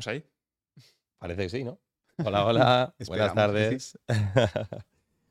¿Estamos ahí? Parece que sí, ¿no? Hola, hola. Buenas tardes.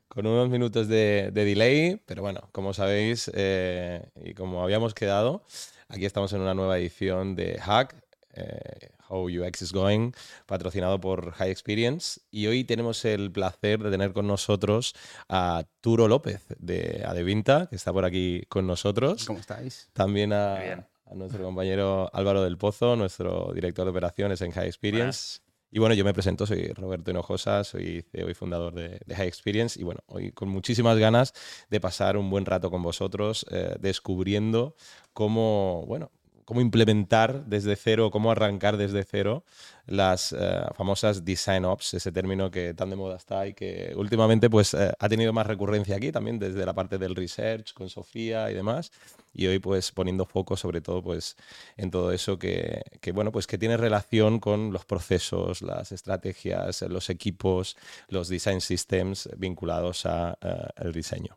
Con unos minutos de, delay, pero bueno, como sabéis eh, y como habíamos quedado, aquí estamos en una nueva edición de Hack, eh, How UX is Going, patrocinado por High Experience. Y hoy tenemos el placer de tener con nosotros a Turo López de Adevinta, que está por aquí con nosotros. ¿Cómo estáis? También a, nuestro compañero Álvaro del Pozo, nuestro director de operaciones en High Experience. Y bueno, yo me presento, soy Roberto Hinojosa, soy CEO y fundador de, High Experience y bueno, hoy con muchísimas ganas de pasar un buen rato con vosotros eh, descubriendo cómo, bueno, cómo implementar desde cero, cómo arrancar desde cero las eh, famosas design ops, ese término que tan de moda está y que últimamente pues eh, ha tenido más recurrencia aquí también desde la parte del research con Sofía y demás y hoy pues poniendo foco sobre todo pues en todo eso que, bueno pues que tiene relación con los procesos, las estrategias, los equipos, los design systems vinculados a eh, el diseño.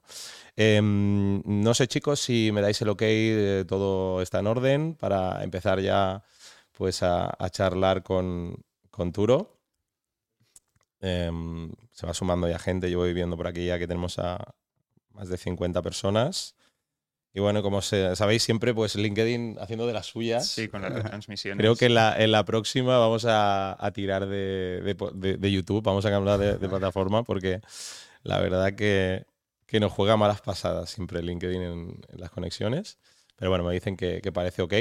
Em, no sé chicos si me dais el ok, todo está en orden para empezar ya pues a, charlar con, con Turo. Em, se va sumando ya gente, yo voy viendo por aquí ya que tenemos a más de 50 personas. Y bueno, como sabéis siempre, pues LinkedIn haciendo de las suyas. Sí, con las transmisiones. Creo que en la, en la próxima vamos a, tirar de, de, YouTube, vamos a cambiar de, plataforma porque la verdad que, que, nos juega malas pasadas siempre LinkedIn en, las conexiones. Pero bueno, me dicen que, parece ok.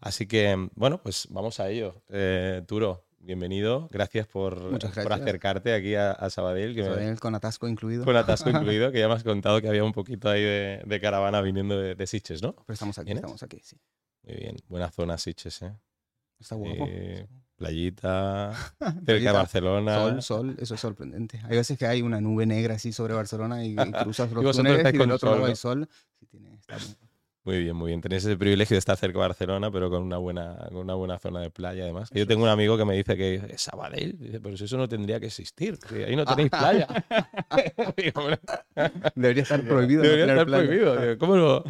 Así que, bueno, pues vamos a ello. Eh, Turo, bienvenido. Gracias por, por acercarte aquí a, Sabadell. Sabadell con atasco incluido. Con atasco incluido, que ya me has contado que había un poquito ahí de, caravana viniendo de, de, Siches, ¿no? Pero estamos aquí, estamos aquí, sí. Muy bien, buena zona Siches, ¿eh? Está guapo. Eh, playita, cerca de Barcelona. Sol, sol, eso es sorprendente. Hay veces que hay una nube negra así sobre Barcelona y, cruzas los túneles y del otro lado hay sol. Sí, tiene, está muy bien, muy bien. Tenéis ese privilegio de estar cerca de Barcelona, pero con una buena, una buena zona de playa, además. Yo tengo un amigo que me dice que es Sabadell. Dice, pero eso no tendría que existir. ahí no tenéis playa. Debería estar prohibido. Debería estar prohibido. ¿Cómo lo...?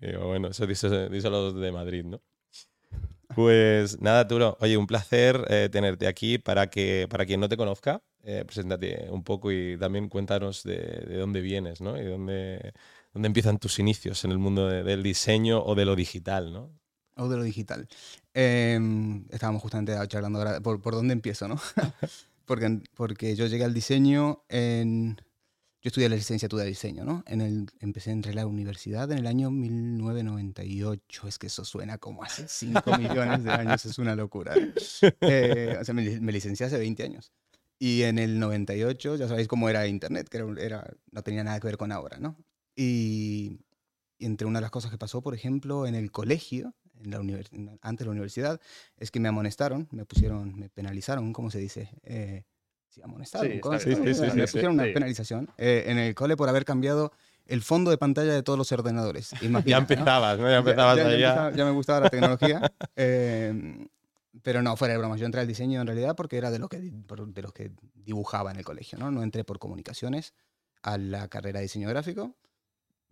Digo, bueno, eso dice, dice los de Madrid, ¿no? Pues nada, Turo. Oye, un placer eh, tenerte aquí. Para, que, para quien no te conozca, eh, preséntate un poco y también cuéntanos de, de dónde vienes, ¿no? Y dónde ¿Dónde empiezan tus inicios en el mundo del diseño o de lo digital, ¿no? O de lo digital. Em, estábamos justamente charlando ahora por, por dónde empiezo, ¿no? porque, porque yo llegué al diseño en... Yo estudié la licenciatura de diseño, ¿no? En el, empecé a la universidad en el año 1998. Es que eso suena como hace 5 millones de años, es una locura. Eh, o sea, me, me, licencié hace 20 años. Y en el 98, ya sabéis cómo era Internet, que era, era, no tenía nada que ver con ahora, ¿no? Y, entre una de las cosas que pasó, por ejemplo, en el colegio, en la antes de la universidad, es que me amonestaron, me pusieron, me penalizaron, ¿cómo se dice? Eh, sí, amonestaron. Sí, sí, sí, me pusieron una penalización eh, en el cole por haber cambiado el fondo de pantalla de todos los ordenadores. ya empezabas, ¿no? Ya empezabas ya, ya, ya, me gustaba la tecnología. Em, pero no, fuera de broma, yo entré al diseño en realidad porque era de los que, de los que dibujaba en el colegio, ¿no? No entré por comunicaciones a la carrera de diseño gráfico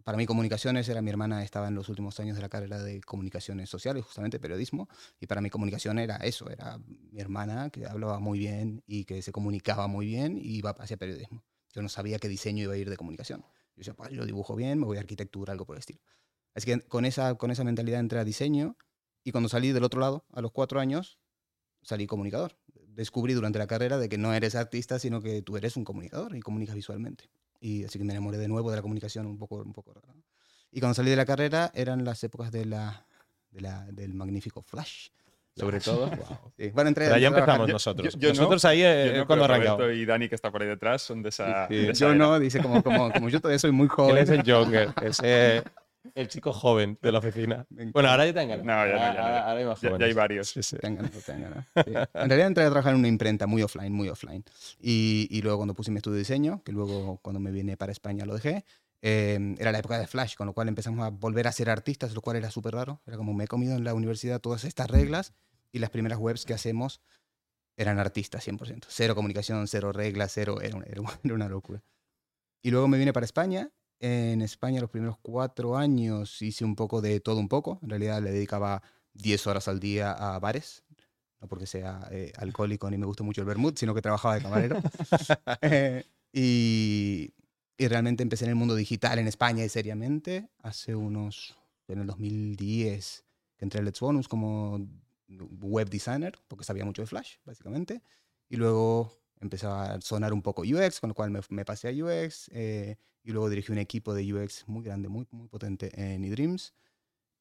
para mí comunicaciones era mi hermana, estaba en los últimos años de la carrera de comunicaciones sociales, justamente periodismo, y para mí comunicación era eso, era mi hermana que hablaba muy bien y que se comunicaba muy bien y iba hacia periodismo. Yo no sabía qué diseño iba a ir de comunicación. Yo decía, pues yo dibujo bien, me voy a arquitectura, algo por el estilo. Así que con esa, con esa mentalidad entré a diseño y cuando salí del otro lado, a los cuatro años, salí comunicador. Descubrí durante la carrera de que no eres artista, sino que tú eres un comunicador y comunicas visualmente. Y así que me enamoré de nuevo de la comunicación un poco, un poco raro. Y cuando salí de la carrera eran las épocas de la, de la del magnífico Flash. Sobre todo. Sí. Bueno, entre, Pero ya empezamos nosotros. nosotros ahí eh, cuando arrancamos. y Dani, que está por ahí detrás, son de esa. yo no, dice, como, como, como, yo todavía soy muy joven. Él es el Joker, ese, el chico joven de la oficina. Bueno, ahora ya tengan. No, ya, no, ya, ahora, hay más jóvenes. Ya, hay varios. Sí, sí. Tengan, tengan. En realidad entré a trabajar en una imprenta muy offline, muy offline. Y, y luego cuando puse mi estudio de diseño, que luego cuando me vine para España lo dejé, eh, era la época de Flash, con lo cual empezamos a volver a ser artistas, lo cual era súper raro. Era como me he comido en la universidad todas estas reglas y las primeras webs que hacemos eran artistas 100%. Cero comunicación, cero reglas, cero, era una, era una locura. Y luego me vine para España en España los primeros cuatro años hice un poco de todo un poco. En realidad le dedicaba 10 horas al día a bares. no porque sea eh, alcohólico ni me guste mucho el vermut, sino que trabajaba de camarero. Eh, y, y, realmente empecé en el mundo digital en España y seriamente hace unos, en el 2010, que entré a Let's Bonus como web designer, porque sabía mucho de Flash, básicamente. Y luego empezaba a sonar un poco UX, con lo cual me, me pasé a UX. Eh, y luego dirigí un equipo de UX muy grande, muy, muy potente en eDreams.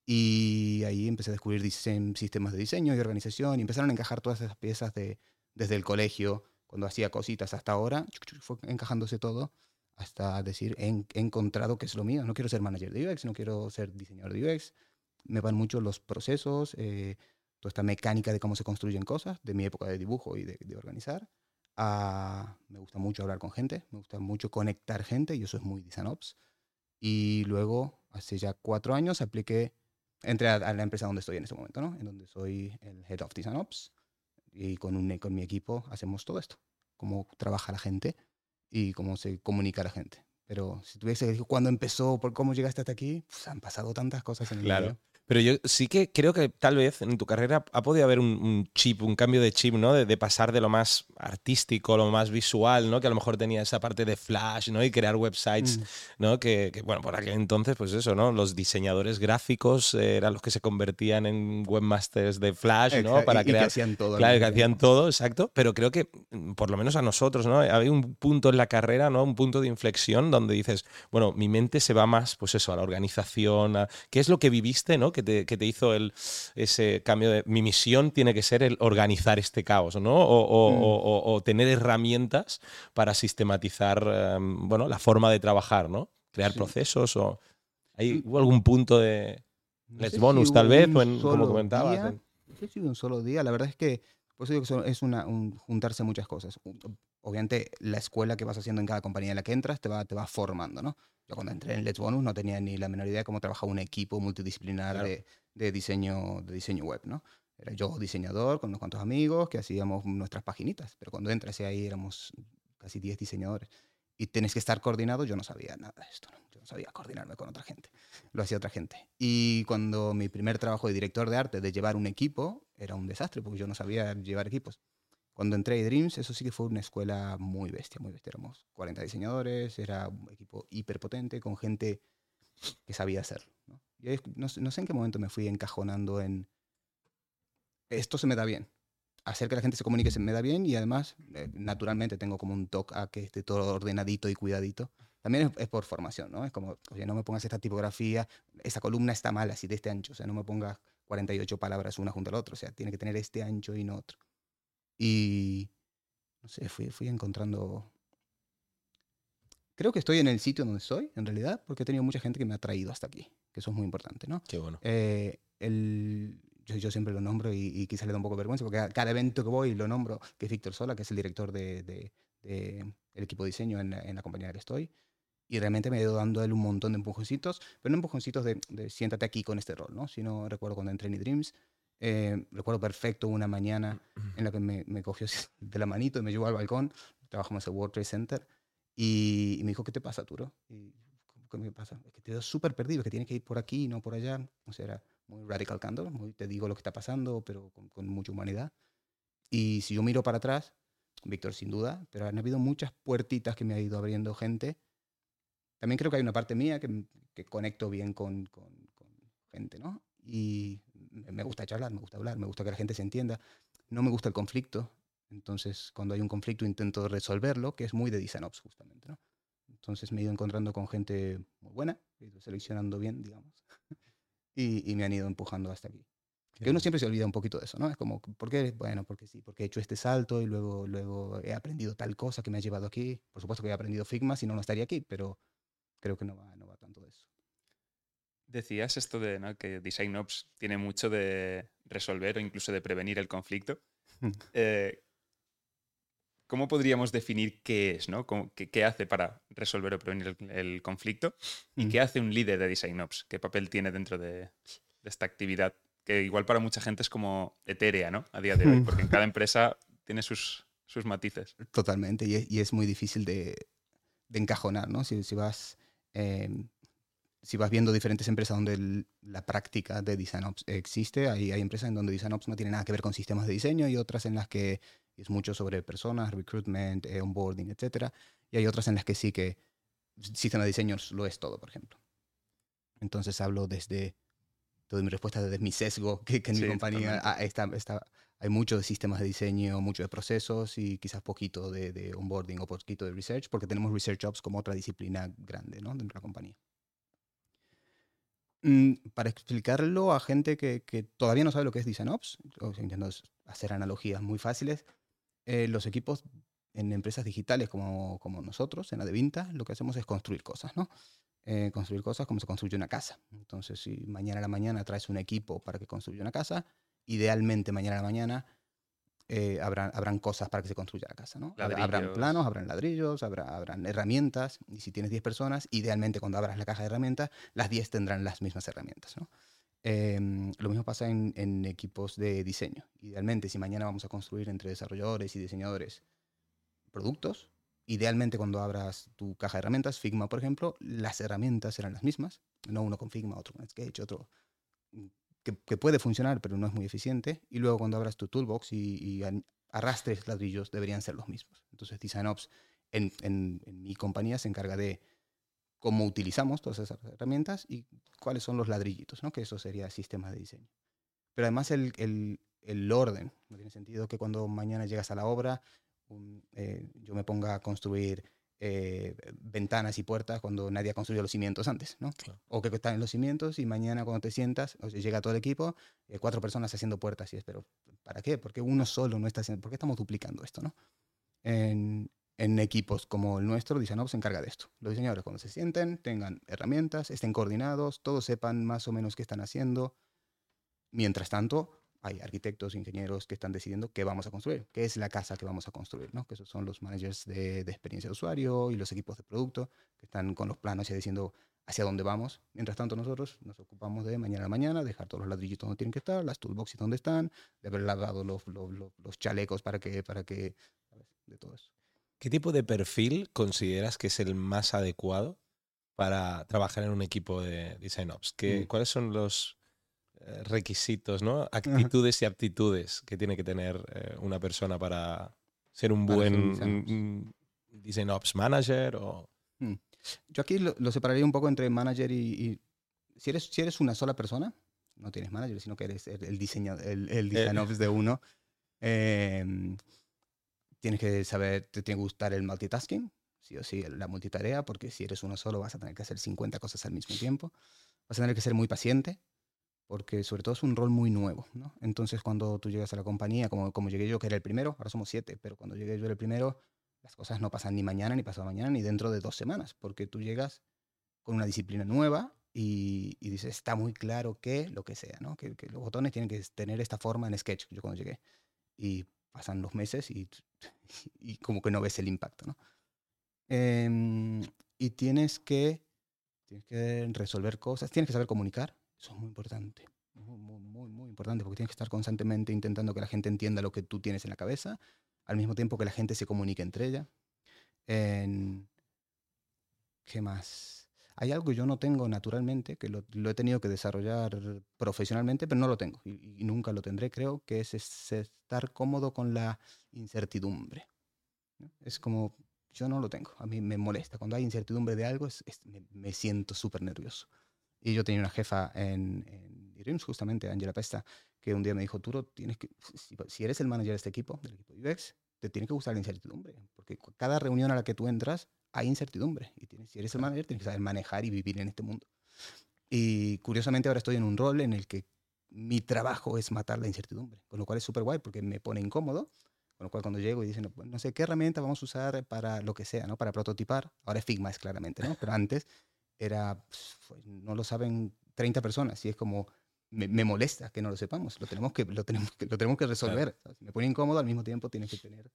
Y ahí empecé a descubrir sistemas de diseño y organización y empezaron a encajar todas esas piezas de, desde el colegio, cuando hacía cositas hasta ahora, fue encajándose todo hasta decir, he, encontrado que es lo mío, no quiero ser manager de UX, no quiero ser diseñador de UX, me van mucho los procesos, eh, toda esta mecánica de cómo se construyen cosas, de mi época de dibujo y de, de organizar. Ah, me gusta mucho hablar con gente, me gusta mucho conectar gente, y eso es muy DesignOps. Y luego, hace ya cuatro años, apliqué entré a, la empresa donde estoy en este momento, ¿no? En donde soy el Head of Design Ops y con, un, con mi equipo hacemos todo esto, cómo trabaja la gente y cómo se comunica la gente. Pero si tuviese que decir cuándo empezó, por cómo llegaste hasta aquí, pues han pasado tantas cosas en el claro. Pero yo sí que creo que tal vez en tu carrera ha podido haber un, chip, un cambio de chip, ¿no? De, pasar de lo más artístico, lo más visual, ¿no? Que a lo mejor tenía esa parte de flash, ¿no? Y crear websites, mm. ¿no? Que, bueno, por aquel entonces, pues eso, ¿no? Los diseñadores gráficos eran los que se convertían en webmasters de flash, ¿no? Para crear. que hacían todo. Claro, que hacían todo, exacto. Pero creo que, mm, por lo menos a nosotros, ¿no? Había un punto en la carrera, ¿no? Un punto de inflexión donde dices, bueno, mi mente se va más, pues eso, a la organización, a... ¿qué es lo que viviste, ¿no? Que te, hizo el, ese cambio de mi misión tiene que ser el organizar este caos, ¿no? O, mm. tener herramientas para sistematizar em, bueno, la forma de trabajar, ¿no? Crear procesos o. ¿Hay, ¿Hubo algún punto de Let's Bonus, tal vez? O en, como comentabas. No sé si un solo día. La verdad es que. Por eso digo que es una, un, juntarse muchas cosas. Obviamente, la escuela que vas haciendo en cada compañía en la que entras te va, te va formando, ¿no? Yo cuando entré en Let's Bonus no tenía ni la menor idea de cómo trabajaba un equipo multidisciplinar de, de, diseño, de diseño web, ¿no? Era yo diseñador con unos cuantos amigos que hacíamos nuestras paginitas, pero cuando entras ahí éramos casi 10 diseñadores y tenés que estar coordinado, yo no sabía nada de esto, ¿no? yo no sabía coordinarme con otra gente, lo hacía otra gente. Y cuando mi primer trabajo de director de arte, de llevar un equipo, era un desastre porque yo no sabía llevar equipos. Cuando entré a Dreams, eso sí que fue una escuela muy bestia, muy bestia. Éramos 40 diseñadores, era un equipo hiperpotente con gente que sabía hacer. ¿no? Y no, sé en qué momento me fui encajonando en esto se me da bien. Hacer que la gente se comunique se me da bien y además, eh, naturalmente, tengo como un toque a que esté todo ordenadito y cuidadito. También es, por formación, ¿no? Es como, oye, no me pongas esta tipografía, esa columna está mal así de este ancho, o sea, no me pongas 48 palabras una junto a la otra, o sea, tiene que tener este ancho y no otro. Y, no sé, fui, fui encontrando... Creo que estoy en el sitio donde estoy, en realidad, porque he tenido mucha gente que me ha traído hasta aquí, que eso es muy importante, ¿no? Qué bueno. Eh, el, yo, yo, siempre lo nombro y, quizás le da un poco de vergüenza, porque cada, evento que voy lo nombro, que es Víctor Sola, que es el director del de, de, el equipo de diseño en, en, la compañía en la que estoy. Y realmente me ha ido dando él un montón de empujoncitos, pero no empujoncitos de, de siéntate aquí con este rol, ¿no? Sino recuerdo cuando entré en Dreams, eh, recuerdo perfecto una mañana en la que me, me, cogió de la manito y me llevó al balcón. Trabajamos en el World Trade Center. Y, me dijo, ¿qué te pasa, Turo? Y, ¿Qué me pasa? Es que te veo súper perdido, que tienes que ir por aquí, no por allá. O sea, era muy radical candor, muy te digo lo que está pasando, pero con, con, mucha humanidad. Y si yo miro para atrás, Víctor sin duda, pero han habido muchas puertitas que me ha ido abriendo gente. También creo que hay una parte mía que, que conecto bien con, con, con gente, ¿no? Y me gusta charlar, me gusta hablar, me gusta que la gente se entienda. No me gusta el conflicto, entonces cuando hay un conflicto intento resolverlo, que es muy de design ops justamente. ¿no? Entonces me he ido encontrando con gente muy buena, he ido seleccionando bien, digamos, y, y, me han ido empujando hasta aquí. Que uno siempre se olvida un poquito de eso, ¿no? Es como, ¿por qué? Bueno, porque sí, porque he hecho este salto y luego, luego he aprendido tal cosa que me ha llevado aquí. Por supuesto que he aprendido Figma, si no, no estaría aquí, pero creo que no va, no va. Decías esto de ¿no? que Design Ops tiene mucho de resolver o incluso de prevenir el conflicto. Eh, ¿Cómo podríamos definir qué es, ¿no? qué, hace para resolver o prevenir el, conflicto? ¿Y qué hace un líder de Design Ops? ¿Qué papel tiene dentro de, esta actividad? Que igual para mucha gente es como etérea, ¿no? A día de hoy, porque en cada empresa tiene sus, sus matices. Totalmente, y es, y es muy difícil de, de, encajonar, ¿no? Si, si vas... Em, si vas viendo diferentes empresas donde la práctica de DesignOps existe, hay, hay empresas en donde DesignOps no tiene nada que ver con sistemas de diseño y otras en las que es mucho sobre personas, recruitment, eh, onboarding, etc. Y hay otras en las que sí que sistema de diseño lo es todo, por ejemplo. Entonces hablo desde, toda mi respuesta desde mi sesgo, que, en mi compañía está, está, hay mucho de sistemas de diseño, mucho de procesos y quizás poquito de, de, onboarding o poquito de research, porque tenemos research ops como otra disciplina grande ¿no? dentro de la compañía. Mm, para explicarlo a gente que, todavía no sabe lo que es DesignOps, intento hacer analogías muy fáciles, eh, los equipos en empresas digitales como, como nosotros, en la de Vinta, lo que hacemos es construir cosas, ¿no? Eh, construir cosas como se construye una casa. Entonces, si mañana a la mañana traes un equipo para que construya una casa, idealmente mañana a la mañana eh, habrán, habrán cosas para que se construya la casa. ¿no? Habrán planos, habrán ladrillos, habrá, habrán herramientas. Y si tienes 10 personas, idealmente cuando abras la caja de herramientas, las 10 tendrán las mismas herramientas. ¿no? Em, lo mismo pasa en, en, equipos de diseño. Idealmente, si mañana vamos a construir entre desarrolladores y diseñadores productos, idealmente cuando abras tu caja de herramientas, Figma, por ejemplo, las herramientas serán las mismas. No uno con Figma, otro con Sketch, otro que, puede funcionar, pero no es muy eficiente. Y luego cuando abras tu toolbox y, arrastres ladrillos, deberían ser los mismos. Entonces, DesignOps en, en, en, mi compañía se encarga de cómo utilizamos todas esas herramientas y cuáles son los ladrillitos, ¿no? que eso sería sistema de diseño. Pero además el, el, el orden, no tiene sentido que cuando mañana llegas a la obra eh, yo me ponga a construir eh, ventanas y puertas cuando nadie ha construido los cimientos antes, ¿no? O que están en los cimientos y mañana cuando te sientas, o llega todo el equipo, eh, cuatro personas haciendo puertas y es, pero ¿para qué? Porque uno solo no está haciendo, ¿por qué estamos duplicando esto, no? En, en equipos como el nuestro, no se encarga de esto. Los diseñadores cuando se sienten, tengan herramientas, estén coordinados, todos sepan más o menos qué están haciendo. Mientras tanto, hay arquitectos, ingenieros que están decidiendo qué vamos a construir, qué es la casa que vamos a construir, ¿no? que esos son los managers de, de, experiencia de usuario y los equipos de producto que están con los planos y diciendo hacia dónde vamos. Mientras tanto nosotros nos ocupamos de mañana a mañana, dejar todos los ladrillitos donde tienen que estar, las toolboxes donde están, de haber lavado los, los, los, chalecos para que, para que, de todo eso. ¿Qué tipo de perfil consideras que es el más adecuado para trabajar en un equipo de Design Ops? ¿Qué, mm. ¿Cuáles son los requisitos, ¿no? Actitudes y aptitudes que tiene que tener eh, una persona para ser un buen design ops manager o... Mm. Yo aquí lo, separaría un poco entre manager y, si, eres, si eres una sola persona, no tienes manager, sino que eres el, diseño, el, el eh. design ops de uno. Em, tienes que saber, te tiene que gustar el multitasking, sí o sí, la multitarea, porque si eres uno solo vas a tener que hacer 50 cosas al mismo tiempo. Vas a tener que ser muy paciente, porque sobre todo es un rol muy nuevo, ¿no? Entonces cuando tú llegas a la compañía, como, como llegué yo, que era el primero, ahora somos siete, pero cuando llegué yo era el primero, las cosas no pasan ni mañana, ni pasado mañana, ni dentro de dos semanas, porque tú llegas con una disciplina nueva y, y dices, está muy claro que lo que sea, ¿no? Que, que, los botones tienen que tener esta forma en Sketch, yo cuando llegué. Y pasan los meses y, y como que no ves el impacto, ¿no? Eh, y tienes que, tienes que resolver cosas, tienes que saber comunicar, eso es muy importante. Muy, muy, muy, importante porque tienes que estar constantemente intentando que la gente entienda lo que tú tienes en la cabeza, al mismo tiempo que la gente se comunique entre ella. En... ¿Qué más? Hay algo que yo no tengo naturalmente, que lo, he tenido que desarrollar profesionalmente, pero no lo tengo y, nunca lo tendré, creo, que es, estar cómodo con la incertidumbre. Es como, yo no lo tengo, a mí me molesta. Cuando hay incertidumbre de algo, me, me siento súper nervioso. Y yo tenía una jefa en, en justamente, Angela Pesta, que un día me dijo, tú tienes que, si, eres el manager de este equipo, del equipo UX, te tiene que gustar la incertidumbre, porque cada reunión a la que tú entras hay incertidumbre. Y tienes, si eres el manager, tienes que saber manejar y vivir en este mundo. Y curiosamente ahora estoy en un rol en el que mi trabajo es matar la incertidumbre, con lo cual es súper guay porque me pone incómodo. Con lo cual cuando llego y dicen, no, no sé qué herramienta vamos a usar para lo que sea, ¿no? Para prototipar. Ahora es Figma, es claramente, ¿no? Pero antes era, pues, no lo saben 30 personas y es como, me, molesta que no lo sepamos, lo tenemos que, lo tenemos que, lo tenemos que resolver. me pone incómodo, al mismo tiempo tienes que tener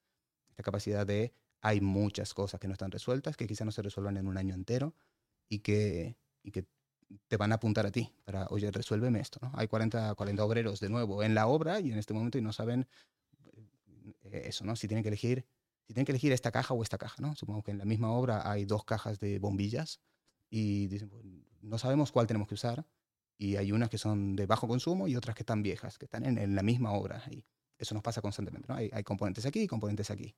esta capacidad de, hay muchas cosas que no están resueltas, que quizás no se resuelvan en un año entero y que, y que te van a apuntar a ti para, oye, resuélveme esto. ¿no? Hay 40, 40 obreros de nuevo en la obra y en este momento y no saben eh, eso, ¿no? Si tienen que elegir, si tienen que elegir esta caja o esta caja, ¿no? Supongo que en la misma obra hay dos cajas de bombillas y dicen, pues, no sabemos cuál tenemos que usar y hay unas que son de bajo consumo y otras que están viejas, que están en, la misma obra. Y eso nos pasa constantemente. ¿no? Hay, hay, componentes aquí y componentes aquí.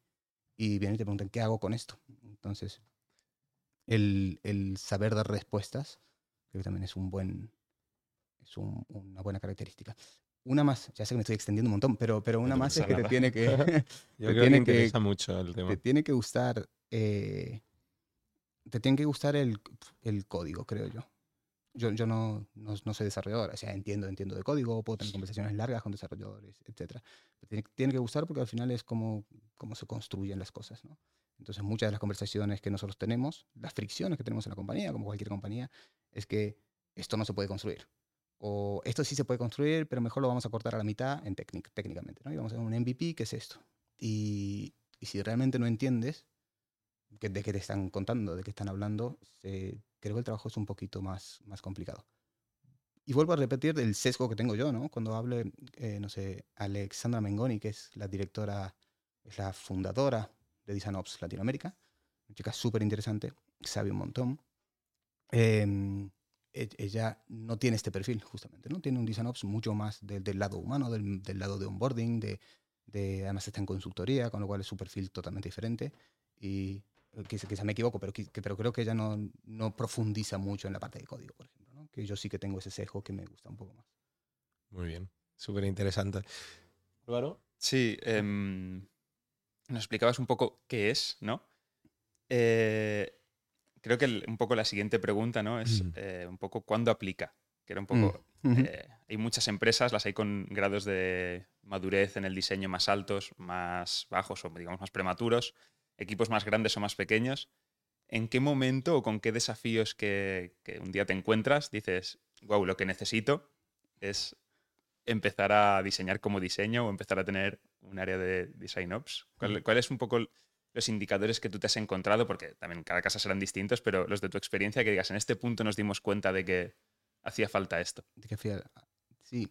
Y vienen y te preguntan, ¿qué hago con esto? Entonces, el, el saber dar respuestas creo que también es, un buen, es una buena característica. Una más, ya sé que me estoy extendiendo un montón, pero, pero una más es que te tiene que... Yo creo tiene que interesa mucho el tema. Te tiene que gustar... Eh, te tiene que gustar el, el código, creo yo yo, yo no, no, no, soy desarrollador, o sea, entiendo, entiendo de código, puedo tener conversaciones largas con desarrolladores, etc. Tiene, tiene, que gustar porque al final es como, como se construyen las cosas, ¿no? Entonces, muchas de las conversaciones que nosotros tenemos, las fricciones que tenemos en la compañía, como cualquier compañía, es que esto no se puede construir. O esto sí se puede construir, pero mejor lo vamos a cortar a la mitad en técnicamente, ¿no? Y vamos a hacer un MVP, ¿qué es esto? Y, y si realmente no entiendes de qué te están contando, de qué están hablando, creo que el trabajo es un poquito más, más complicado. Y vuelvo a repetir el sesgo que tengo yo, ¿no? Cuando hable, eh, no sé, Alexandra Mengoni, que es la directora, es la fundadora de DesignOps Latinoamérica, una chica súper interesante, sabe un montón. Em, e, ella no tiene este perfil, justamente, ¿no? Tiene un DesignOps mucho más del lado humano, del, del, lado de onboarding, de, de, además está en consultoría, con lo cual es su perfil totalmente diferente. Y quizá, me equivoco, pero, pero creo que ella no, no, profundiza mucho en la parte de código, por ejemplo, ¿no? que yo sí que tengo ese sesgo que me gusta un poco más. Muy bien, súper interesante. Álvaro. Sí, em, nos explicabas un poco qué es, ¿no? Eh, creo que un poco la siguiente pregunta, ¿no? Es eh, un poco cuándo aplica. Que era un poco. Mm, eh, hay muchas empresas, las hay con grados de madurez en el diseño más altos, más bajos o digamos más prematuros equipos más grandes o más pequeños, ¿en qué momento o con qué desafíos que, un día te encuentras dices, wow, lo que necesito es empezar a diseñar como diseño o empezar a tener un área de design ops? ¿Cuáles ¿Cuál es un poco los indicadores que tú te has encontrado? Porque también cada casa serán distintos, pero los de tu experiencia que digas, en este punto nos dimos cuenta de que hacía falta esto. Sí.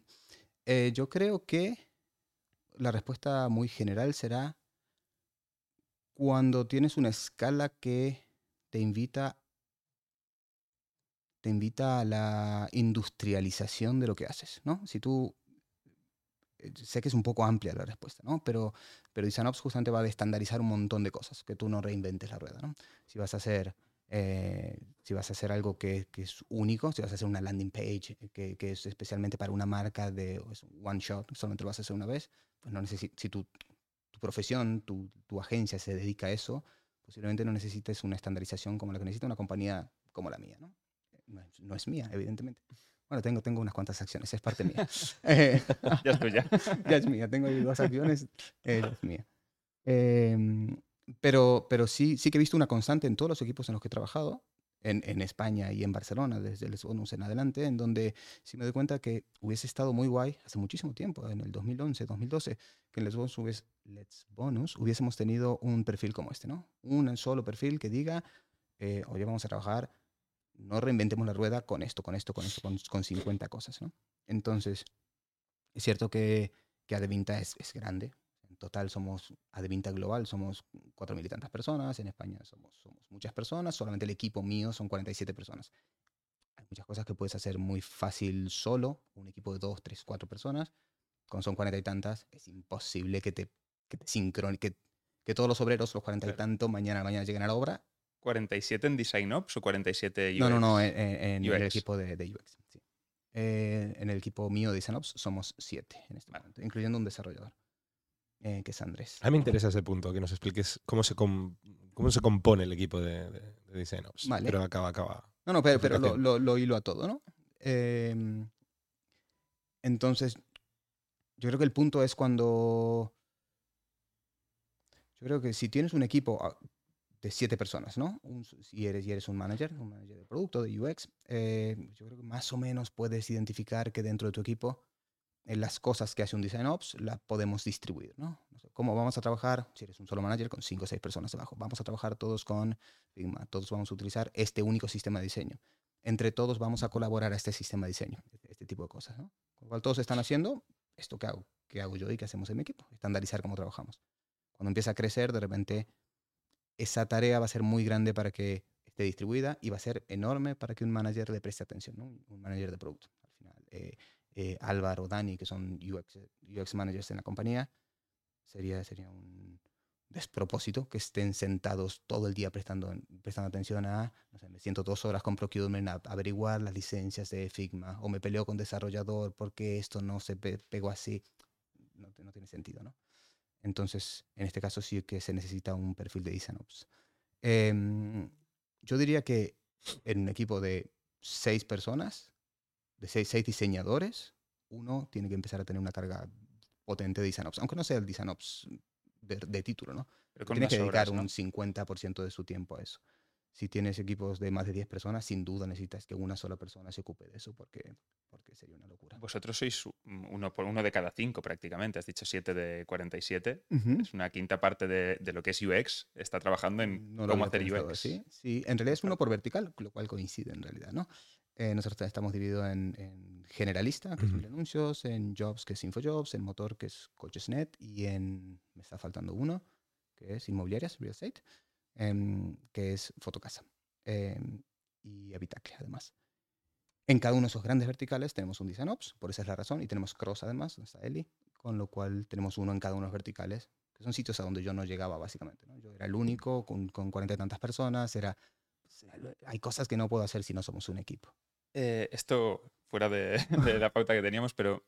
Eh, yo creo que la respuesta muy general será cuando tienes una escala que te invita te invita a la industrialización de lo que haces, ¿no? Si tú eh, sé que es un poco amplia la respuesta, ¿no? Pero, pero justamente va a estandarizar un montón de cosas, que tú no reinventes la rueda, ¿no? Si vas a hacer, eh, si vas a hacer algo que, es único, si vas a hacer una landing page que, que es especialmente para una marca de one shot, solamente lo vas a hacer una vez, pues no necesitas, si tú tu profesión, tu, tu, agencia se dedica a eso, posiblemente no necesites una estandarización como la que necesita una compañía como la mía, ¿no? No es, mía, evidentemente. Bueno, tengo, tengo unas cuantas acciones, es parte mía. Eh, ya es tuya. ya es mía, tengo dos acciones, eh, es mía. Em, pero pero sí, sí que he visto una constante en todos los equipos en los que he trabajado, en, en, España y en Barcelona, desde el bonus en adelante, en donde sí me doy cuenta que hubiese estado muy guay hace muchísimo tiempo, en el 2011, 2012, que en Les Bonus, Let's Bonus hubiésemos tenido un perfil como este, ¿no? Un solo perfil que diga, eh, oye, vamos a trabajar, no reinventemos la rueda con esto, con esto, con esto, con, con 50 cosas, ¿no? Entonces, es cierto que, que Adevinta es, es grande, total somos, Advinta Global somos cuatro mil y tantas personas, en España somos, somos muchas personas, solamente el equipo mío son 47 personas. Hay muchas cosas que puedes hacer muy fácil solo, un equipo de dos, tres, cuatro personas, cuando son cuarenta y tantas, es imposible que te, que te que, que, todos los obreros, los cuarenta y tantos, mañana mañana lleguen a la obra. ¿47 en Design Ops o 47 UX? No, no, no, en, el equipo de, UX. Eh, en el equipo mío de Design Ops somos siete en este momento, incluyendo un desarrollador. Eh, que es Andrés. A mí me interesa ese punto, que nos expliques cómo se, cómo se compone el equipo de, de, Design Ops. Pero acaba, acaba. No, no, pero, pero lo, lo, hilo a todo, ¿no? Em, entonces, yo creo que el punto es cuando... Yo creo que si tienes un equipo ah, de siete personas, ¿no? si eres, y eres un manager, un manager de producto, de UX, eh, yo creo que más o menos puedes identificar que dentro de tu equipo las cosas que hace un Design Ops las podemos distribuir, ¿no? ¿Cómo vamos a trabajar? Si eres un solo manager con cinco o seis personas debajo, vamos a trabajar todos con Figma, todos vamos a utilizar este único sistema de diseño. Entre todos vamos a colaborar a este sistema de diseño, este tipo de cosas, ¿no? Con lo cual todos están haciendo esto que hago, que hago yo y que hacemos en mi equipo, estandarizar cómo trabajamos. Cuando empieza a crecer, de repente esa tarea va a ser muy grande para que esté distribuida y va a ser enorme para que un manager le preste atención, un manager de producto. Eh, eh, Álvaro, Dani, que son UX, UX managers en la compañía, sería, sería un despropósito que estén sentados todo el día prestando, prestando atención a, no sé, me siento dos horas con procurement a averiguar las licencias de Figma, o me peleo con desarrollador porque esto no se pegó así. No, tiene sentido, ¿no? Entonces, en este caso sí que se necesita un perfil de DesignOps. Em, yo diría que en un equipo de seis personas, de seis, seis diseñadores, uno tiene que empezar a tener una carga potente de DesignOps, aunque no sea el DesignOps de, título, ¿no? Pero tiene que dedicar un 50% de su tiempo a eso. Si tienes equipos de más de 10 personas, sin duda necesitas que una sola persona se ocupe de eso porque, porque sería una locura. Vosotros sois uno por uno de cada cinco prácticamente. Has dicho 7 de 47. Es una quinta parte de, de, lo que es UX. Está trabajando en cómo hacer UX. ¿sí? sí, en realidad es uno por vertical, lo cual coincide en realidad, ¿no? Eh, nosotros estamos divididos en, generalista, que es mil anuncios, en jobs, que es infojobs, en motor, que es cochesnet, y en, me está faltando uno, que es inmobiliarias, real estate, em, que es fotocasa, em, y habitacle además. En cada uno de esos grandes verticales tenemos un design ops, por esa es la razón, y tenemos cross además, donde está Eli, con lo cual tenemos uno en cada uno de los verticales, que son sitios a donde yo no llegaba básicamente. ¿no? Yo era el único con cuarenta y tantas personas, era, pues, hay cosas que no puedo hacer si no somos un equipo. Eh, esto fuera de, la pauta que teníamos, pero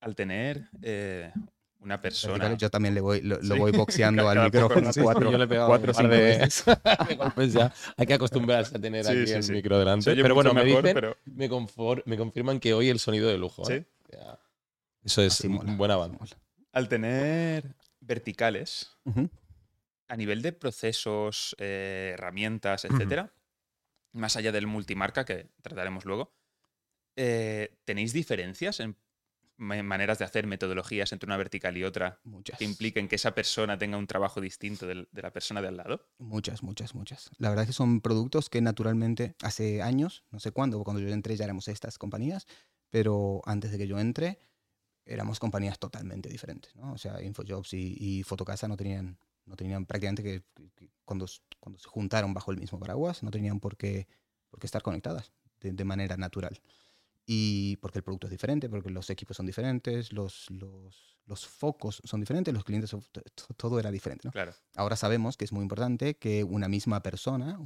al tener eh, una persona. Yo también le voy, lo, voy boxeando al micrófono. Cuatro, yo le he pegado cuatro o de pues ya hay que acostumbrarse a tener aquí el micro delante. pero bueno, me, dicen, me, me, confirman que hoy el sonido de lujo. ¿eh? Eso es un buen avance. Al tener verticales, a nivel de procesos, herramientas, etcétera, más allá del multimarca, que trataremos luego, eh, ¿tenéis diferencias en maneras de hacer metodologías entre una vertical y otra muchas. que impliquen que esa persona tenga un trabajo distinto de, la persona de al lado? Muchas, muchas, muchas. La verdad es que son productos que naturalmente hace años, no sé cuándo, cuando yo entré ya éramos estas compañías, pero antes de que yo entré éramos compañías totalmente diferentes. ¿no? O sea, InfoJobs y, y Fotocasa no tenían no tenían prácticamente que, cuando, cuando se juntaron bajo el mismo paraguas, no tenían por qué, por qué estar conectadas de, manera natural. Y porque el producto es diferente, porque los equipos son diferentes, los, los, los focos son diferentes, los clientes, todo era diferente. ¿no? Claro. Ahora sabemos que es muy importante que una misma persona,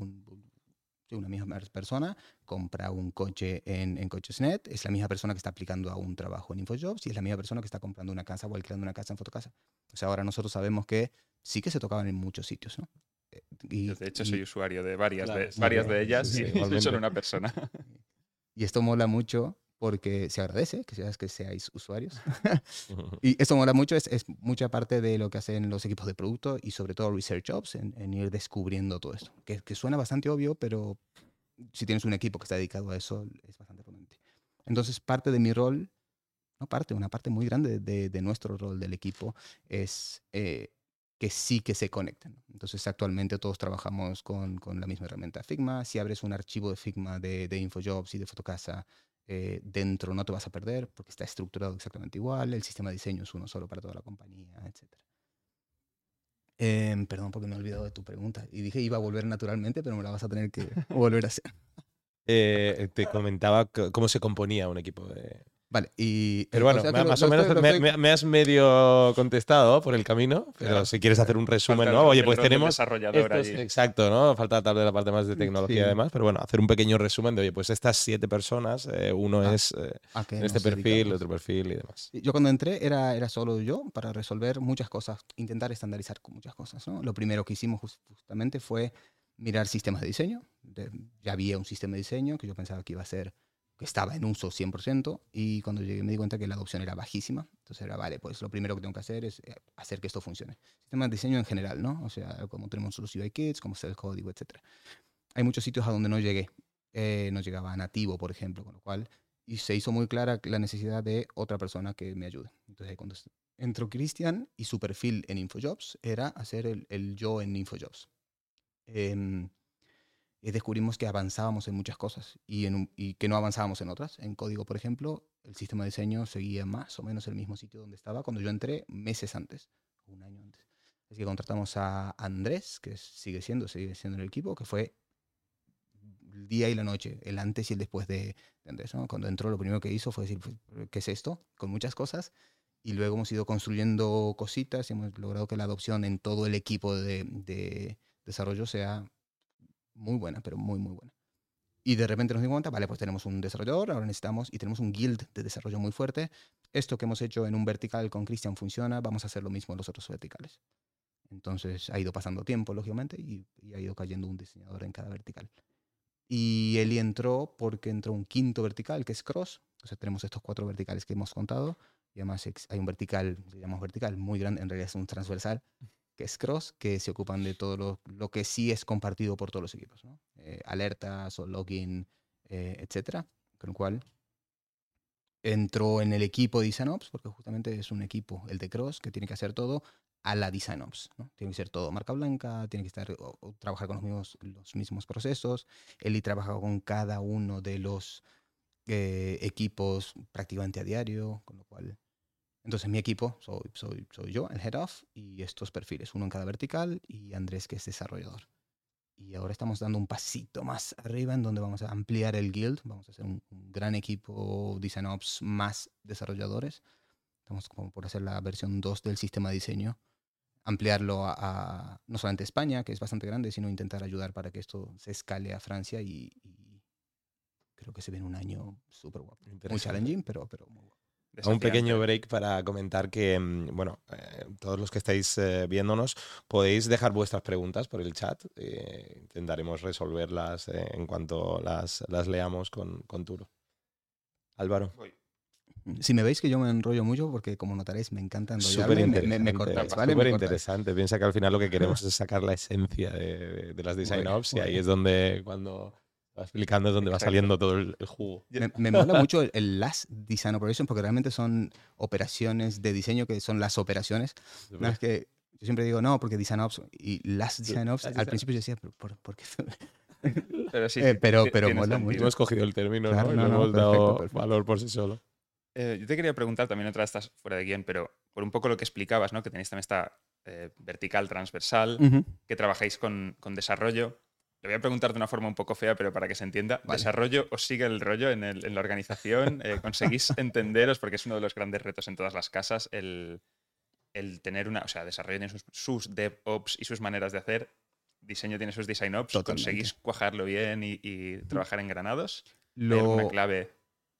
una misma persona compra un coche en, en Cochesnet, es la misma persona que está aplicando a un trabajo en InfoJobs y es la misma persona que está comprando una casa o alquilando una casa en Fotocasa. O sea, ahora nosotros sabemos que sí que se tocaban en muchos sitios, ¿no? Eh, y, de hecho, soy usuario de varias, de, varias de ellas y soy solo una persona. Y esto mola mucho porque se agradece que, seas, que seáis usuarios. y esto mola mucho, es, es, mucha parte de lo que hacen los equipos de producto y sobre todo Research Jobs en, ir descubriendo todo esto. Que, que, suena bastante obvio, pero si tienes un equipo que está dedicado a eso, es bastante potente. Entonces, parte de mi rol, no parte, una parte muy grande de, de nuestro rol del equipo es eh, que sí que se conecten. Entonces, actualmente todos trabajamos con, con, la misma herramienta Figma. Si abres un archivo de Figma de, de InfoJobs y de Fotocasa, eh, dentro no te vas a perder porque está estructurado exactamente igual. El sistema de diseño es uno solo para toda la compañía, etc. Em, perdón porque me he olvidado de tu pregunta. Y dije iba a volver naturalmente, pero me la vas a tener que volver a hacer. Eh, te comentaba cómo se componía un equipo de, Vale, y... Pero bueno, más o menos me, has medio contestado por el camino, pero si quieres hacer un resumen, ¿no? Oye, pues tenemos... Desarrollador Exacto, ¿no? Falta tal vez la parte más de tecnología y demás, pero bueno, hacer un pequeño resumen de, oye, pues estas siete personas, eh, uno ah, es eh, en este perfil, otro perfil y demás. Yo cuando entré era, era solo yo para resolver muchas cosas, intentar estandarizar con muchas cosas, ¿no? Lo primero que hicimos justamente fue mirar sistemas de diseño. ya había un sistema de diseño que yo pensaba que iba a ser que estaba en uso 100%, y cuando llegué me di cuenta que la adopción era bajísima. Entonces era, vale, pues lo primero que tengo que hacer es eh, hacer que esto funcione. Sistema de diseño en general, ¿no? O sea, como tenemos los UI kits, como está el código, etc. Hay muchos sitios a donde no llegué. Eh, no llegaba a nativo, por ejemplo, con lo cual y se hizo muy clara la necesidad de otra persona que me ayude. Entonces, cuando entró Cristian y su perfil en InfoJobs era hacer el, el yo en InfoJobs. Eh, y descubrimos que avanzábamos en muchas cosas y, en y, que no avanzábamos en otras. En código, por ejemplo, el sistema de diseño seguía más o menos el mismo sitio donde estaba cuando yo entré meses antes, un año antes. Así que contratamos a Andrés, que sigue siendo, sigue siendo en el equipo, que fue el día y la noche, el antes y el después de, de Andrés. ¿no? Cuando entró, lo primero que hizo fue decir, ¿qué es esto? Con muchas cosas. Y luego hemos ido construyendo cositas y hemos logrado que la adopción en todo el equipo de, de desarrollo sea muy buena, pero muy, muy buena. Y de repente nos dimos cuenta, vale, pues tenemos un desarrollador, ahora necesitamos, y tenemos un guild de desarrollo muy fuerte. Esto que hemos hecho en un vertical con Christian funciona, vamos a hacer lo mismo en los otros verticales. Entonces ha ido pasando tiempo, lógicamente, y, y ha ido cayendo un diseñador en cada vertical. Y Eli entró porque entró un quinto vertical, que es Cross. Entonces tenemos estos cuatro verticales que hemos contado. Y además hay un vertical, digamos vertical, muy grande, en realidad es un transversal, que es Cross, que se ocupan de todo lo, lo que sí es compartido por todos los equipos. ¿no? Eh, alertas o login, eh, etcétera. Con lo cual entró en el equipo de DesignOps, porque justamente es un equipo, el de Cross, que tiene que hacer todo a la DesignOps. ¿no? Tiene que ser todo marca blanca, tiene que estar, o, trabajar con los mismos, los mismos procesos. Eli trabaja con cada uno de los eh, equipos prácticamente a diario, con lo cual... Entonces mi equipo soy, soy, soy yo, el head of, y estos perfiles, uno en cada vertical, y Andrés que es desarrollador. Y ahora estamos dando un pasito más arriba en donde vamos a ampliar el guild, vamos a hacer un, un gran equipo Design Ops más desarrolladores. Estamos como por hacer la versión 2 del sistema de diseño, ampliarlo a, a no solamente España, que es bastante grande, sino intentar ayudar para que esto se escale a Francia y, y creo que se viene un año súper guapo. Muy challenging, pero, pero muy guapo. Un pequeño break para comentar que, mm, bueno, eh, todos los que estáis eh, viéndonos podéis dejar vuestras preguntas por el chat. eh, intentaremos resolverlas eh, en cuanto las, las leamos con, con Turo. Álvaro. Voy. Si me veis que yo me enrollo mucho, porque como notaréis, me encanta Súper enrollarme, me, me, me interesante. cortáis, ¿vale? Súper interesante. Piensa que al final lo que queremos es sacar la esencia de, de- de las design ops y ahí es donde cuando vas explicando es donde va Exacto. saliendo todo el, el jugo. Me, me mola mucho el, el Last Design Operation porque realmente son operaciones de diseño que son las operaciones. No es que yo siempre digo, no, porque Design Ops y Last Design Ops, Last al Design- principio yo decía, pero ¿por, por qué? Pero sí, Eh, pero- pero mola sentido. mucho. Hemos cogido el término Claro, ¿no? y no, le no, hemos perfecto, dado perfecto. valor por sí solo. Eh, yo te quería preguntar también otra estás fuera de guion, pero por un poco lo que explicabas, ¿no? Que tenéis también esta eh, vertical transversal, Ujú. que trabajáis con, con desarrollo. Le voy a preguntar de una forma un poco fea, pero para que se entienda. Vale. ¿Desarrollo os sigue el rollo en, el- en la organización? Eh, ¿Conseguís entenderos? Porque es uno de los grandes retos en todas las casas, el, el tener una... O sea, desarrollo tiene sus, sus DevOps y sus maneras de hacer. Diseño tiene sus design ops. Totalmente. ¿Conseguís cuajarlo bien y, y trabajar en granados? ¿Hay alguna Lo, clave?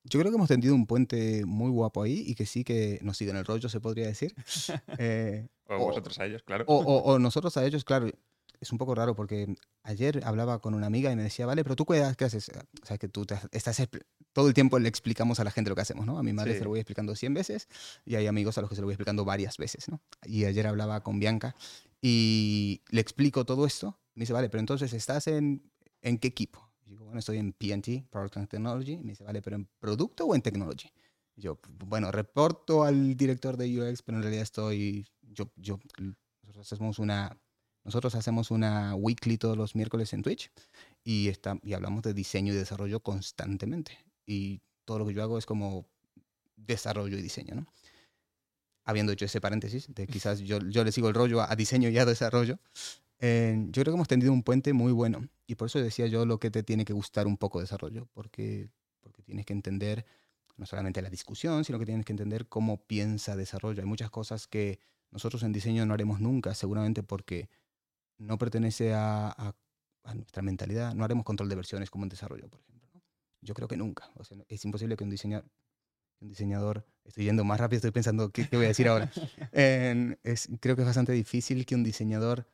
yo creo que hemos tendido un puente muy guapo ahí y que sí que nos siguen el rollo, se podría decir. Eh, O o- vosotros a ellos, claro. O, o- o nosotros a ellos, claro, es un poco raro porque ayer hablaba con una amiga y me decía, vale, pero tú qué, qué haces? O sea, que tú te- estás, todo el tiempo le explicamos a la gente lo que hacemos, ¿no? A mi madre Sí. se lo voy explicando 100 veces y hay amigos a los que se lo voy explicando varias veces, ¿no? Y ayer hablaba con Bianca y le explico todo esto. Me dice, vale, pero entonces estás en, ¿en qué equipo? Y digo, bueno, estoy en PNT, Product and Technology. Y me dice, vale, pero ¿en producto o en technology? Y yo, bueno, reporto al director de UX, pero en realidad estoy, yo, yo, nosotros hacemos una, nosotros hacemos una weekly todos los miércoles en Twitch y, está, y hablamos de diseño y desarrollo constantemente. Y todo lo que yo hago es como desarrollo y diseño, ¿no? Habiendo hecho ese paréntesis, de quizás yo, yo le sigo el rollo a, a diseño y a desarrollo, eh, yo creo que hemos tendido un puente muy bueno. Y por eso decía yo lo que te tiene que gustar un poco desarrollo, porque, porque tienes que entender no solamente la discusión, sino que tienes que entender cómo piensa desarrollo. Hay muchas cosas que nosotros en diseño no haremos nunca, seguramente porque no pertenece a, a- a nuestra mentalidad. No haremos control de versiones como en desarrollo, por ejemplo. ¿no? Yo creo que nunca. O sea, es imposible que un diseñador, un diseñador, estoy yendo más rápido, estoy pensando qué, qué voy a decir ahora. En- es, creo que es bastante difícil que un diseñador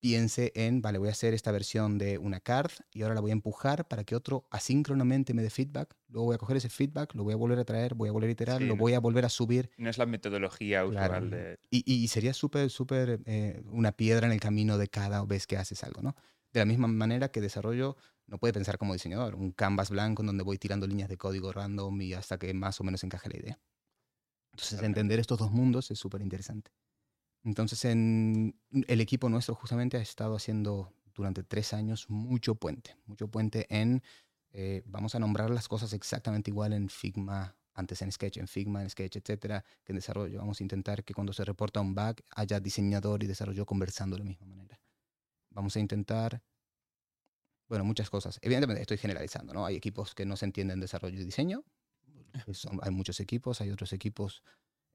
piense en, vale, voy a hacer esta versión de una card y ahora la voy a empujar para que otro asíncronamente me dé feedback. Luego voy a coger ese feedback, lo voy a volver a traer, voy a volver a iterar, Sí, lo no. voy a volver a subir. No es la metodología Claro. usual de... Y, y sería súper, súper eh, una piedra en el camino de cada vez que haces algo, ¿no? De la misma manera que desarrollo no puede pensar como diseñador, un canvas blanco en donde voy tirando líneas de código random y hasta que más o menos encaje la idea. Entonces, entender estos dos mundos es súper interesante. Entonces, en el equipo nuestro justamente ha estado haciendo durante tres años mucho puente, mucho puente en, eh, vamos a nombrar las cosas exactamente igual en Figma, antes en Sketch, en Figma, en Sketch, etcétera, que en desarrollo. Vamos a intentar que cuando se reporta un bug haya diseñador y desarrollo conversando de la misma manera. Vamos a intentar Bueno, muchas cosas. Evidentemente estoy generalizando, ¿no? Hay equipos que no se entienden desarrollo y diseño. Son- hay muchos equipos, hay otros equipos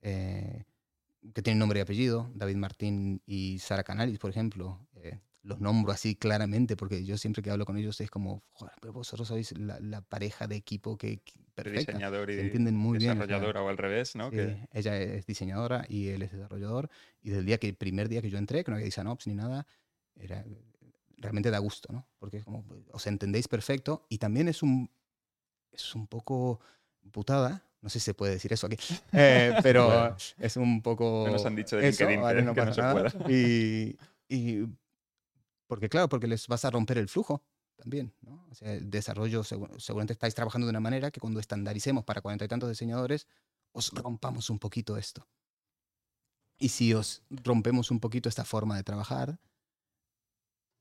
eh, que tienen nombre y apellido. David Martín y Sara Canalis, por ejemplo. eh, los nombro así claramente porque yo siempre que hablo con ellos es como, joder, pero vosotros sois la, la pareja de equipo que, perfecta. diseñador y Se entienden muy bien. o sea, desarrolladora o al revés, ¿no? Sí, Que- Ella es diseñadora y él es desarrollador. Y desde el día que, el primer día que yo entré, que no había Designopps ni nada, era, realmente da gusto, ¿no? Porque es como, os entendéis perfecto y también es un, es un poco putada. No sé si se puede decir eso aquí, eh, pero Bueno. es un poco... No nos han dicho de eso, LinkedIn vale, que- no que no pasa se nada. pueda. Y, y porque claro, porque les vas a romper el flujo también, ¿no? O sea, el desarrollo, segu- seguramente estáis trabajando de una manera que cuando estandaricemos para cuarenta y tantos diseñadores, os rompamos un poquito esto. Y si os rompemos un poquito esta forma de trabajar,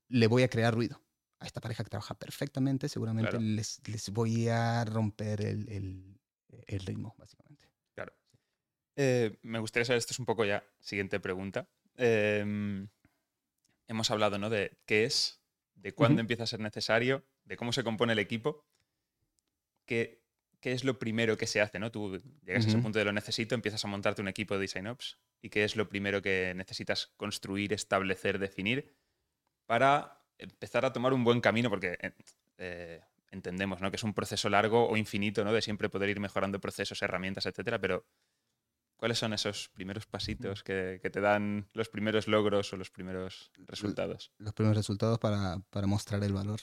le voy a crear ruido. A esta pareja que trabaja perfectamente, seguramente Claro. les, les voy a romper el, el- el ritmo, básicamente. Claro. Eh, me gustaría saber, esto es un poco ya, siguiente pregunta. Em, hemos hablado, ¿no? De qué es, de cuándo empieza a ser necesario, de cómo se compone el equipo. ¿Qué, qué es lo primero que se hace, ¿no? Tú llegas a ese punto de lo necesito, empiezas a montarte un equipo de Design Ops. ¿Y qué es lo primero que necesitas construir, establecer, definir para empezar a tomar un buen camino? Porque eh, entendemos ¿no? que es un proceso largo o infinito, ¿no? De siempre poder ir mejorando procesos, herramientas, etcétera, pero ¿cuáles son esos primeros pasitos que, que te dan los primeros logros o los primeros resultados? los primeros resultados para, para mostrar el valor.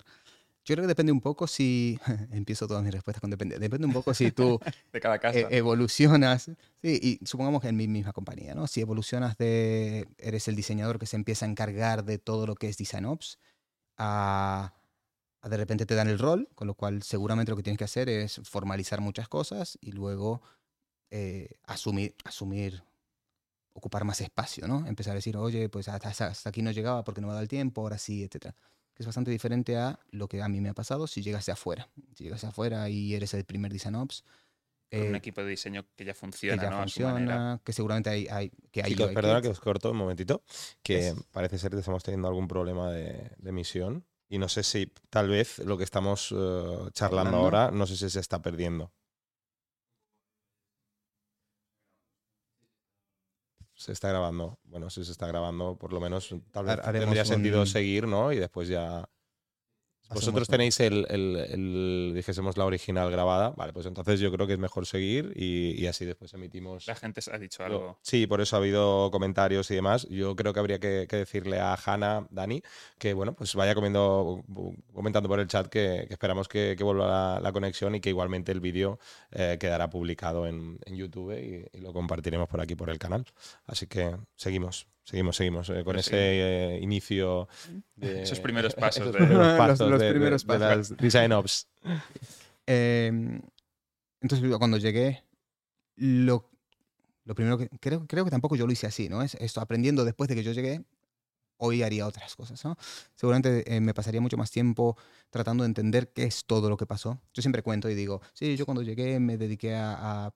Yo creo que depende un poco si. Empiezo todas mis respuestas con depende. Depende un poco si tú De cada casa. e- evolucionas. Sí, y supongamos que en mi misma compañía, ¿no? Si evolucionas de. Eres el diseñador que se empieza a encargar de todo lo que es Design Ops, a, a de repente te dan el rol, con lo cual seguramente lo que tienes que hacer es formalizar muchas cosas y luego eh, asumir, asumir, ocupar más espacio, ¿no? Empezar a decir, oye, pues hasta, hasta aquí no llegaba porque no me da el tiempo, ahora sí, etcétera que es bastante diferente a lo que a mí me ha pasado si llegas de afuera. Si llegas de afuera y eres el primer Design Ops, con un eh, equipo de diseño que ya que funciona, ya ¿no? A su manera. funciona, que seguramente hay, hay que hay Chicos, perdona que os corto un momentito, que Es- parece ser que estamos teniendo algún problema de, de emisión y no sé si tal vez lo que estamos eh, charlando ahora, no sé si se está perdiendo. Se está grabando. Bueno, si se está grabando, por lo menos tal vez haremos tendría sentido un- seguir, ¿no? Y después ya... Vosotros tenéis el, el, el- dijésemos, la original grabada. Vale, pues entonces yo creo que es mejor seguir y, y así después emitimos... La gente ha dicho Yo- algo. Sí, por eso ha habido comentarios y demás. Yo creo que habría que, que decirle a Hanna, Dani, que bueno, pues vaya comiendo, comentando por el chat que, que esperamos que, que vuelva la, la conexión y que igualmente el vídeo eh, quedará publicado en, en YouTube y, y lo compartiremos por aquí por el canal. Así que seguimos, seguimos, seguimos eh, con Pues ese eh, inicio. de- Esos primeros pasos esos de- primeros Los- pasos los de- de- primeros de pasos. las Design Ops. Eh, entonces, cuando llegué, lo, lo primero que. Creo, creo que tampoco yo lo hice así, ¿no? Es esto, aprendiendo después de que yo llegué, hoy haría otras cosas, ¿no? Seguramente eh, me pasaría mucho más tiempo tratando de entender qué es todo lo que pasó. Yo siempre cuento y digo, sí, yo cuando llegué me dediqué a, a,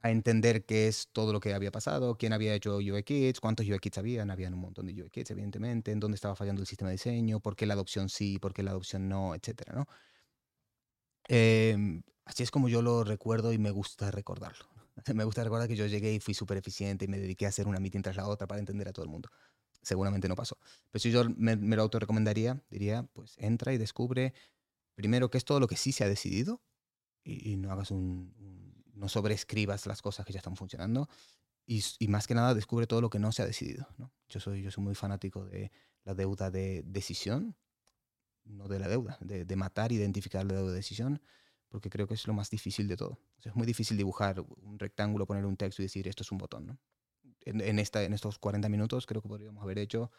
a entender qué es todo lo que había pasado, quién había hecho UI Kits, cuántos UI Kits habían, habían un montón de UI Kits, evidentemente, en dónde estaba fallando el sistema de diseño, por qué la adopción sí, por qué la adopción no, etcétera, ¿no? Em, así es como yo lo recuerdo y me gusta recordarlo. Me gusta recordar que yo llegué y fui súper eficiente y me dediqué a hacer una meeting tras la otra para entender a todo el mundo. Seguramente no pasó. Pero si yo me, me lo autorrecomendaría, diría, pues entra y descubre primero qué es todo lo que sí se ha decidido y, y no hagas un- no sobreescribas las cosas que ya están funcionando y, más que nada descubre todo lo que no se ha decidido. ¿no? Yo, soy, yo soy muy fanático de la deuda de decisión, no de la deuda, de, de matar, identificar la deuda de decisión, porque creo que es lo más difícil de todo. O sea, es muy difícil dibujar un rectángulo, poner un texto y decir esto es un botón. ¿no? En, en esta, en estos 40 minutos creo que podríamos haber hecho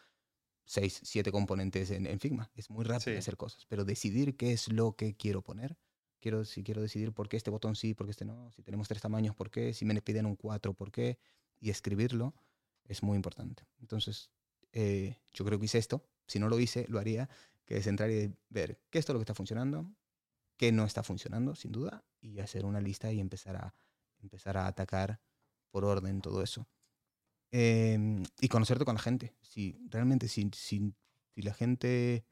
6, 7 componentes en, en Figma. Es muy rápido Sí. hacer cosas, pero decidir qué es lo que quiero poner. Quiero, si quiero decidir por qué este botón sí, por qué este no, si tenemos tres tamaños, por qué, si me piden un 4, por qué, y escribirlo es muy importante. Entonces, eh, yo creo que hice esto. Si no lo hice, lo haría, que es entrar y ver qué es todo lo que está funcionando, qué no está funcionando, sin duda, y hacer una lista y empezar a, empezar a atacar por orden todo eso. Em, y conocerte con la gente. Si realmente, si, si, si la gente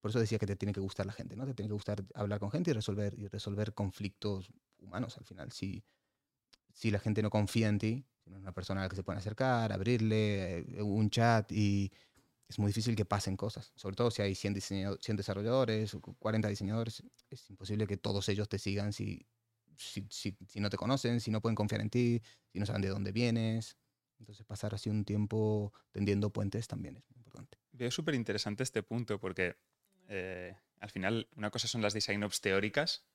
por eso decía que te tiene que gustar la gente, ¿no? Te tiene que gustar hablar con gente y resolver, y resolver conflictos humanos al final. Si, si la gente no confía en ti, si no es una persona a la que se pueden acercar, abrirle eh, un chat y es muy difícil que pasen cosas. Sobre todo si hay 100, 100 desarrolladores o 40 diseñadores, es imposible que todos ellos te sigan si, si, si, si no te conocen, si no pueden confiar en ti, si no saben de dónde vienes. Entonces pasar así un tiempo tendiendo puentes también es muy importante. Veo súper interesante este punto porque eh, al final una cosa son las design ops teóricas,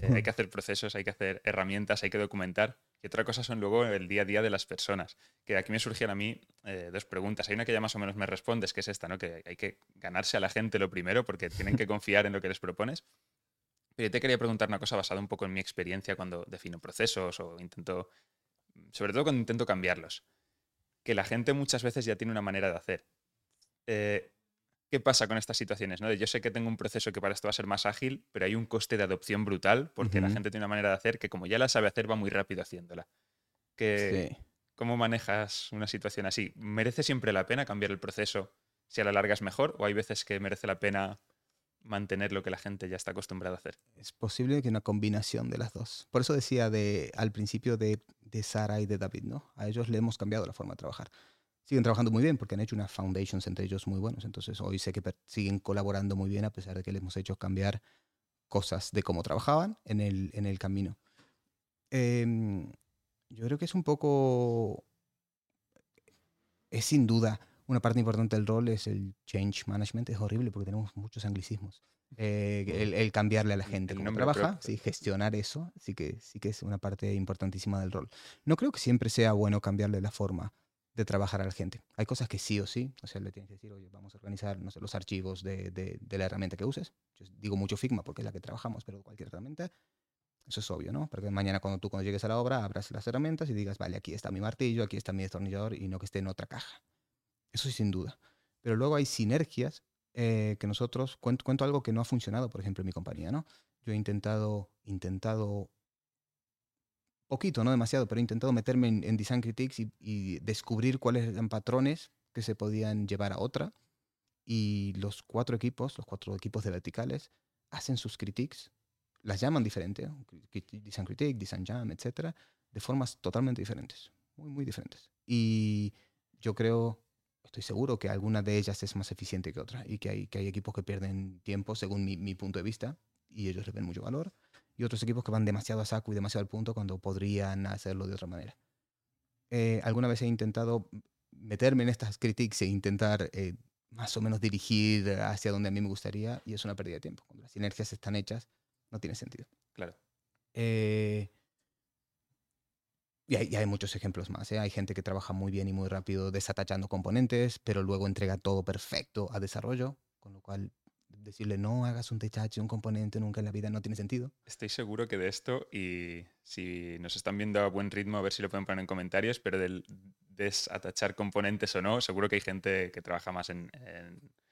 eh, hay que hacer procesos, hay que hacer herramientas, hay que documentar, y otra cosa son luego el día a día de las personas. Que aquí me surgían a mí eh, dos preguntas. Hay una que ya más o menos me respondes, que es esta, ¿no? Que hay que ganarse a la gente lo primero porque tienen que confiar en lo que les propones. Pero yo te quería preguntar una cosa basada un poco en mi experiencia cuando defino procesos o intento, sobre todo cuando intento cambiarlos. Que la gente muchas veces ya tiene una manera de hacer. Eh, ¿Qué pasa con estas situaciones? ¿no? Yo sé que tengo un proceso que para esto va a ser más ágil, pero hay un coste de adopción brutal porque la gente tiene una manera de hacer que como ya la sabe hacer va muy rápido haciéndola. Que, ¿Cómo manejas una situación así? ¿Merece siempre la pena cambiar el proceso si a la larga es mejor o hay veces que merece la pena mantener lo que la gente ya está acostumbrada a hacer? Es posible que una combinación de las dos. Por eso decía de, al principio de, de Sara y de David, ¿no? A ellos le hemos cambiado la forma de trabajar siguen trabajando muy bien porque han hecho unas foundations entre ellos muy buenos. Entonces hoy sé que siguen colaborando muy bien a pesar de que les hemos hecho cambiar cosas de cómo trabajaban en el, en el camino. Em, yo creo que es un poco, es sin duda una parte importante del rol es el change management. Es horrible porque tenemos muchos anglicismos. Eh, el, cambiarle a la gente cómo trabaja, sí, gestionar eso, sí que, sí que es una parte importantísima del rol. No creo que siempre sea bueno cambiarle la forma de trabajar a la gente. Hay cosas que sí o sí, o sea, le tienes que decir, oye, vamos a organizar no sé, los archivos de, de, la herramienta que uses. Yo digo mucho Figma porque es la que trabajamos, pero cualquier herramienta, eso es obvio, ¿no? Porque mañana cuando tú cuando llegues a la obra abras las herramientas y digas, vale, aquí está mi martillo, aquí está mi destornillador y no que esté en otra caja. Eso sí, sin duda. Pero luego hay sinergias eh, que nosotros, cuento, cuento algo que no ha funcionado, por ejemplo, en mi compañía, ¿no? Yo he intentado, intentado poquito, no demasiado, pero he intentado meterme en, Design Critiques y, descubrir cuáles eran patrones que se podían llevar a otra. Y los cuatro equipos, los cuatro equipos de verticales, hacen sus critiques, las llaman diferente, Design Critique, Design Jam, etcétera, de formas totalmente diferentes, muy, muy diferentes. Y yo creo, estoy seguro que alguna de ellas es más eficiente que otra y que hay, que hay equipos que pierden tiempo según mi, mi punto de vista y ellos le ven mucho valor y otros equipos que van demasiado a saco y demasiado al punto cuando podrían hacerlo de otra manera. Eh, alguna vez he intentado meterme en estas critiques e intentar eh, más o menos dirigir hacia donde a mí me gustaría y es una pérdida de tiempo. Cuando las sinergias están hechas, no tiene sentido. Claro. Eh, y, hay, hay, muchos ejemplos más. Hay gente que trabaja muy bien y muy rápido desatachando componentes, pero luego entrega todo perfecto a desarrollo, con lo cual decirle no hagas un THH, un componente nunca en la vida no tiene sentido. Estoy seguro que de esto, y si nos están viendo a buen ritmo, a ver si lo pueden poner en comentarios, pero del desatachar componentes o no, seguro que hay gente que trabaja más en,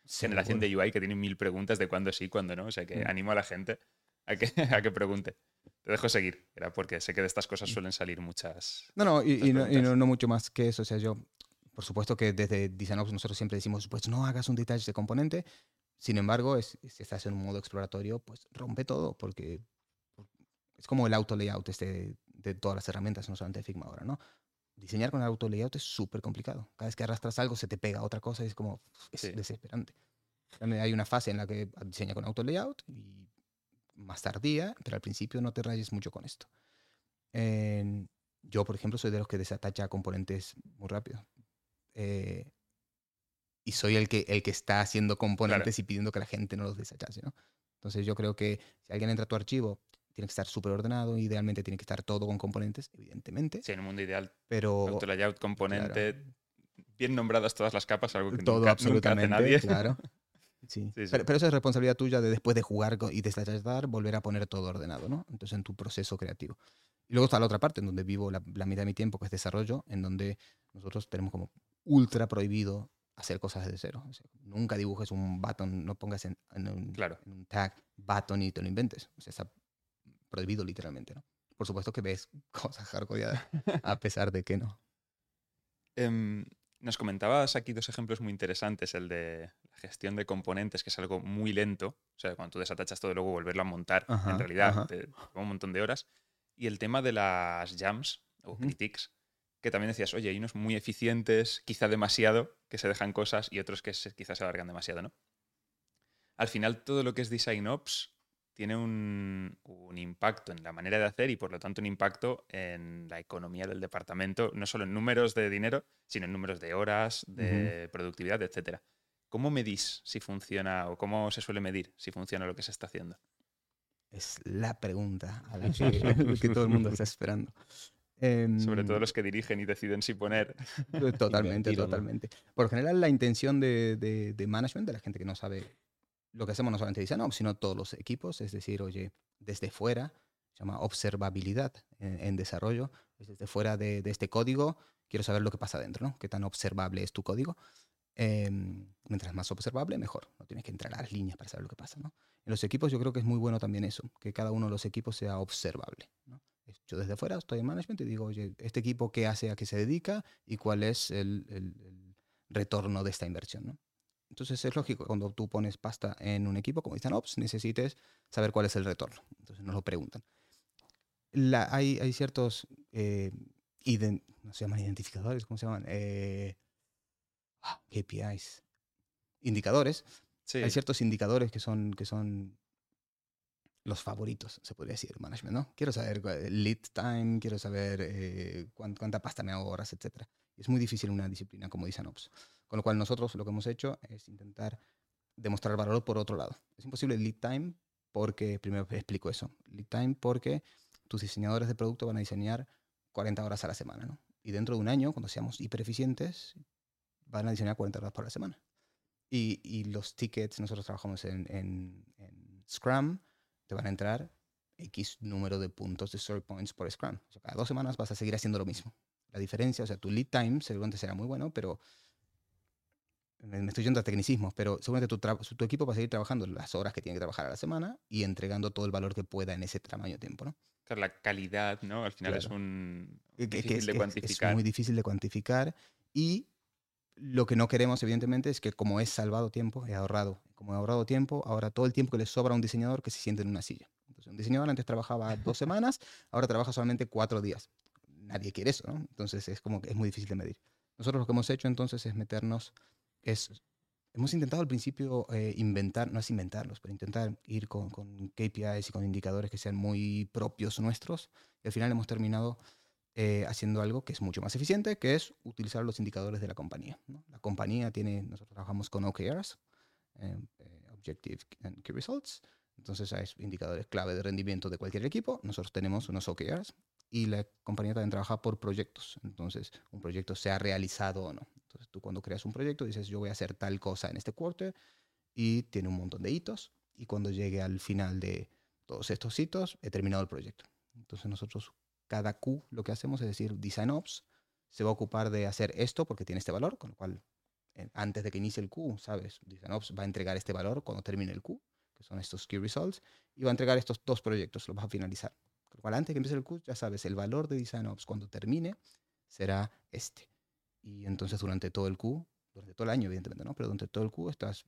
generación de UI que tiene mil preguntas de cuándo sí, cuándo no. O sea que mm. animo a la gente a que, a que pregunte. Te dejo seguir, era porque sé que de estas cosas suelen salir muchas. No, no, y, no, no, mucho más que eso. O sea, yo, por supuesto que desde DesignOps nosotros siempre decimos, pues no hagas un detalle de componente, sin embargo, es, si estás en un modo exploratorio, pues rompe todo, porque es como el auto layout este de todas las herramientas, no solamente de Figma ahora, ¿no? Diseñar con el auto layout es súper complicado. Cada vez que arrastras algo se te pega otra cosa y es como, es desesperante. También hay una fase en la que diseña con auto layout y más tardía, pero al principio no te rayes mucho con esto. yo, por ejemplo, soy de los que desatacha componentes muy rápido. Eh, y soy el que, el que está haciendo componentes y pidiendo que la gente no los desachase, ¿no? Entonces yo creo que si alguien entra a tu archivo, tiene que estar súper ordenado, idealmente tiene que estar todo con componentes, evidentemente. Sí, en un mundo ideal. Pero... Auto layout, componente, bien nombradas todas las capas, algo que todo, nunca, absolutamente, nunca hace nadie. Claro. Sí. Pero, pero, eso es responsabilidad tuya de después de jugar y desachar, volver a poner todo ordenado, ¿no? Entonces en tu proceso creativo. Y luego está la otra parte, en donde vivo la, la mitad de mi tiempo, que es desarrollo, en donde nosotros tenemos como ultra prohibido hacer cosas desde cero. nunca dibujes un button, no pongas en, un, claro. un, tag button y te lo inventes. O sea, está prohibido literalmente, ¿no? Por supuesto que ves cosas hardcoreadas, a pesar de que no. Em, Nos comentabas aquí dos ejemplos muy interesantes, el de la gestión de componentes, que es algo muy lento, o sea, cuando tú desatachas todo y luego volverlo a montar, en realidad te toma un montón de horas, y el tema de las jams o critiques, que también decías, oye, hay unos muy eficientes, quizá demasiado, que se dejan cosas, y otros que quizás se alargan demasiado, ¿no? Al final, todo lo que es Design Ops tiene un, impacto en la manera de hacer y por lo tanto un impacto en la economía del departamento, no solo en números de dinero, sino en números de horas, de productividad, etc. ¿Cómo medís si funciona o cómo se suele medir si funciona lo que se está haciendo? Es la pregunta a la que, todo el mundo está esperando. Sobre todo em, los que dirigen y deciden si poner. Totalmente, totalmente. Por general, la intención de, de management, de la gente que no sabe lo que hacemos no solamente dice no, sino todos los equipos, es decir, oye, desde fuera, se llama observabilidad en, desarrollo, desde fuera de, este código, quiero saber lo que pasa dentro, ¿no? Qué tan observable es tu código. Em, mientras más observable, mejor. No tienes que entrar a las líneas para saber lo que pasa, ¿no? En los equipos yo creo que es muy bueno también eso, que cada uno de los equipos sea observable, ¿no? Yo desde fuera estoy en management y digo, oye, ¿este equipo qué hace, a qué se dedica y cuál es el, el retorno de esta inversión, ¿no? Entonces es lógico, cuando tú pones pasta en un equipo, como dicen Ops, necesites saber cuál es el retorno. Entonces nos lo preguntan. hay, hay, ciertos, eh, no se llaman identificadores, ¿cómo se llaman? Eh, ah, KPIs, indicadores. Hay ciertos indicadores que son, que son los favoritos, se podría decir, management, ¿no? Quiero saber lead time, quiero saber eh, cuánta, pasta me ahorras, etc. Es muy difícil una disciplina como dicen Ops. Con lo cual nosotros lo que hemos hecho es intentar demostrar valor por otro lado. Es imposible lead time porque, primero explico eso, lead time porque tus diseñadores de producto van a diseñar 40 horas a la semana, ¿no? Y dentro de un año, cuando seamos hiper eficientes, van a diseñar 40 horas por la semana. Y, y los tickets, nosotros trabajamos en, en, en, Scrum, te van a entrar X número de puntos de story points por Scrum. O sea, cada dos semanas vas a seguir haciendo lo mismo. La diferencia, o sea, tu lead time seguramente será muy bueno, pero me estoy yendo a tecnicismos, pero seguramente tu, tu, equipo va a seguir trabajando las horas que tiene que trabajar a la semana y entregando todo el valor que pueda en ese tamaño de tiempo, ¿no? Claro, la calidad, ¿no? Al final es un difícil es, de cuantificar. Es muy difícil de cuantificar y lo que no queremos, evidentemente, es que como he salvado tiempo, he ahorrado. Como he ahorrado tiempo, ahora todo el tiempo que le sobra a un diseñador que se siente en una silla. Entonces, un diseñador antes trabajaba dos semanas, ahora trabaja solamente cuatro días. Nadie quiere eso, ¿no? Entonces, es como que es muy difícil de medir. Nosotros lo que hemos hecho entonces es meternos es, hemos intentado al principio eh, inventar, no es inventarlos, pero intentar ir con, con, KPIs y con indicadores que sean muy propios nuestros. Y al final hemos terminado eh, haciendo algo que es mucho más eficiente, que es utilizar los indicadores de la compañía. La compañía tiene, nosotros trabajamos con OKRs, eh, Objective and Key Results. Entonces hay indicadores clave de rendimiento de cualquier equipo. Nosotros tenemos unos OKRs y la compañía también trabaja por proyectos. Entonces, un proyecto se ha realizado o no. Entonces, tú cuando creas un proyecto dices, yo voy a hacer tal cosa en este quarter y tiene un montón de hitos. Y cuando llegue al final de todos estos hitos, he terminado el proyecto. Entonces, nosotros, cada Q, lo que hacemos es decir, Design Ops se va a ocupar de hacer esto porque tiene este valor, con lo cual, eh, antes de que inicie el Q, ¿sabes? Design Ops va a entregar este valor cuando termine el Q, que son estos Key Results, y va a entregar estos dos proyectos, los vas a finalizar. Con lo cual, antes de que empiece el Q, ya sabes, el valor de Design Ops cuando termine será este. Y entonces durante todo el Q, durante todo el año, evidentemente, ¿no? Pero durante todo el Q estás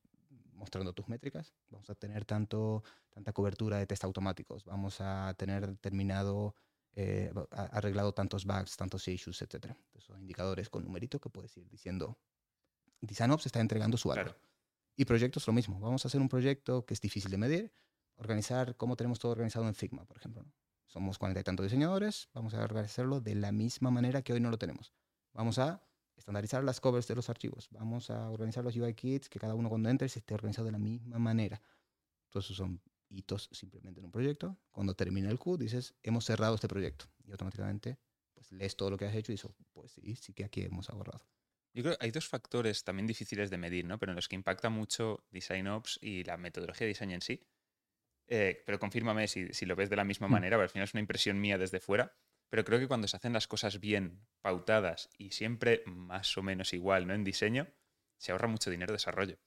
mostrando tus métricas. Vamos a tener tanto, tanta cobertura de test automáticos. Vamos a tener terminado, eh, arreglado tantos bugs, tantos issues, etc. son indicadores con numeritos que puedes ir diciendo. Design Ops está entregando su valor. Y proyectos lo mismo. Vamos a hacer un proyecto que es difícil de medir. Organizar cómo tenemos todo organizado en Figma, por ejemplo. Somos cuarenta y tantos diseñadores. Vamos a organizarlo de la misma manera que hoy no lo tenemos. Vamos a estandarizar las covers de los archivos. Vamos a organizar los UI kits, que cada uno cuando entre se esté organizado de la misma manera. Todos esos son hitos simplemente en un proyecto. Cuando termina el Q, dices, hemos cerrado este proyecto. Y automáticamente pues, lees todo lo que has hecho y dices, pues sí, sí que aquí hemos ahorrado. Yo creo que hay dos factores también difíciles de medir, ¿no? pero en los que impacta mucho Design Ops y la metodología de diseño en sí. Eh, pero confírmame si, si, lo ves de la misma hmm. manera, pero al final es una impresión mía desde fuera. Pero creo que cuando se hacen las cosas bien, pautadas y siempre más o menos igual, ¿no? En diseño, se ahorra mucho dinero de desarrollo.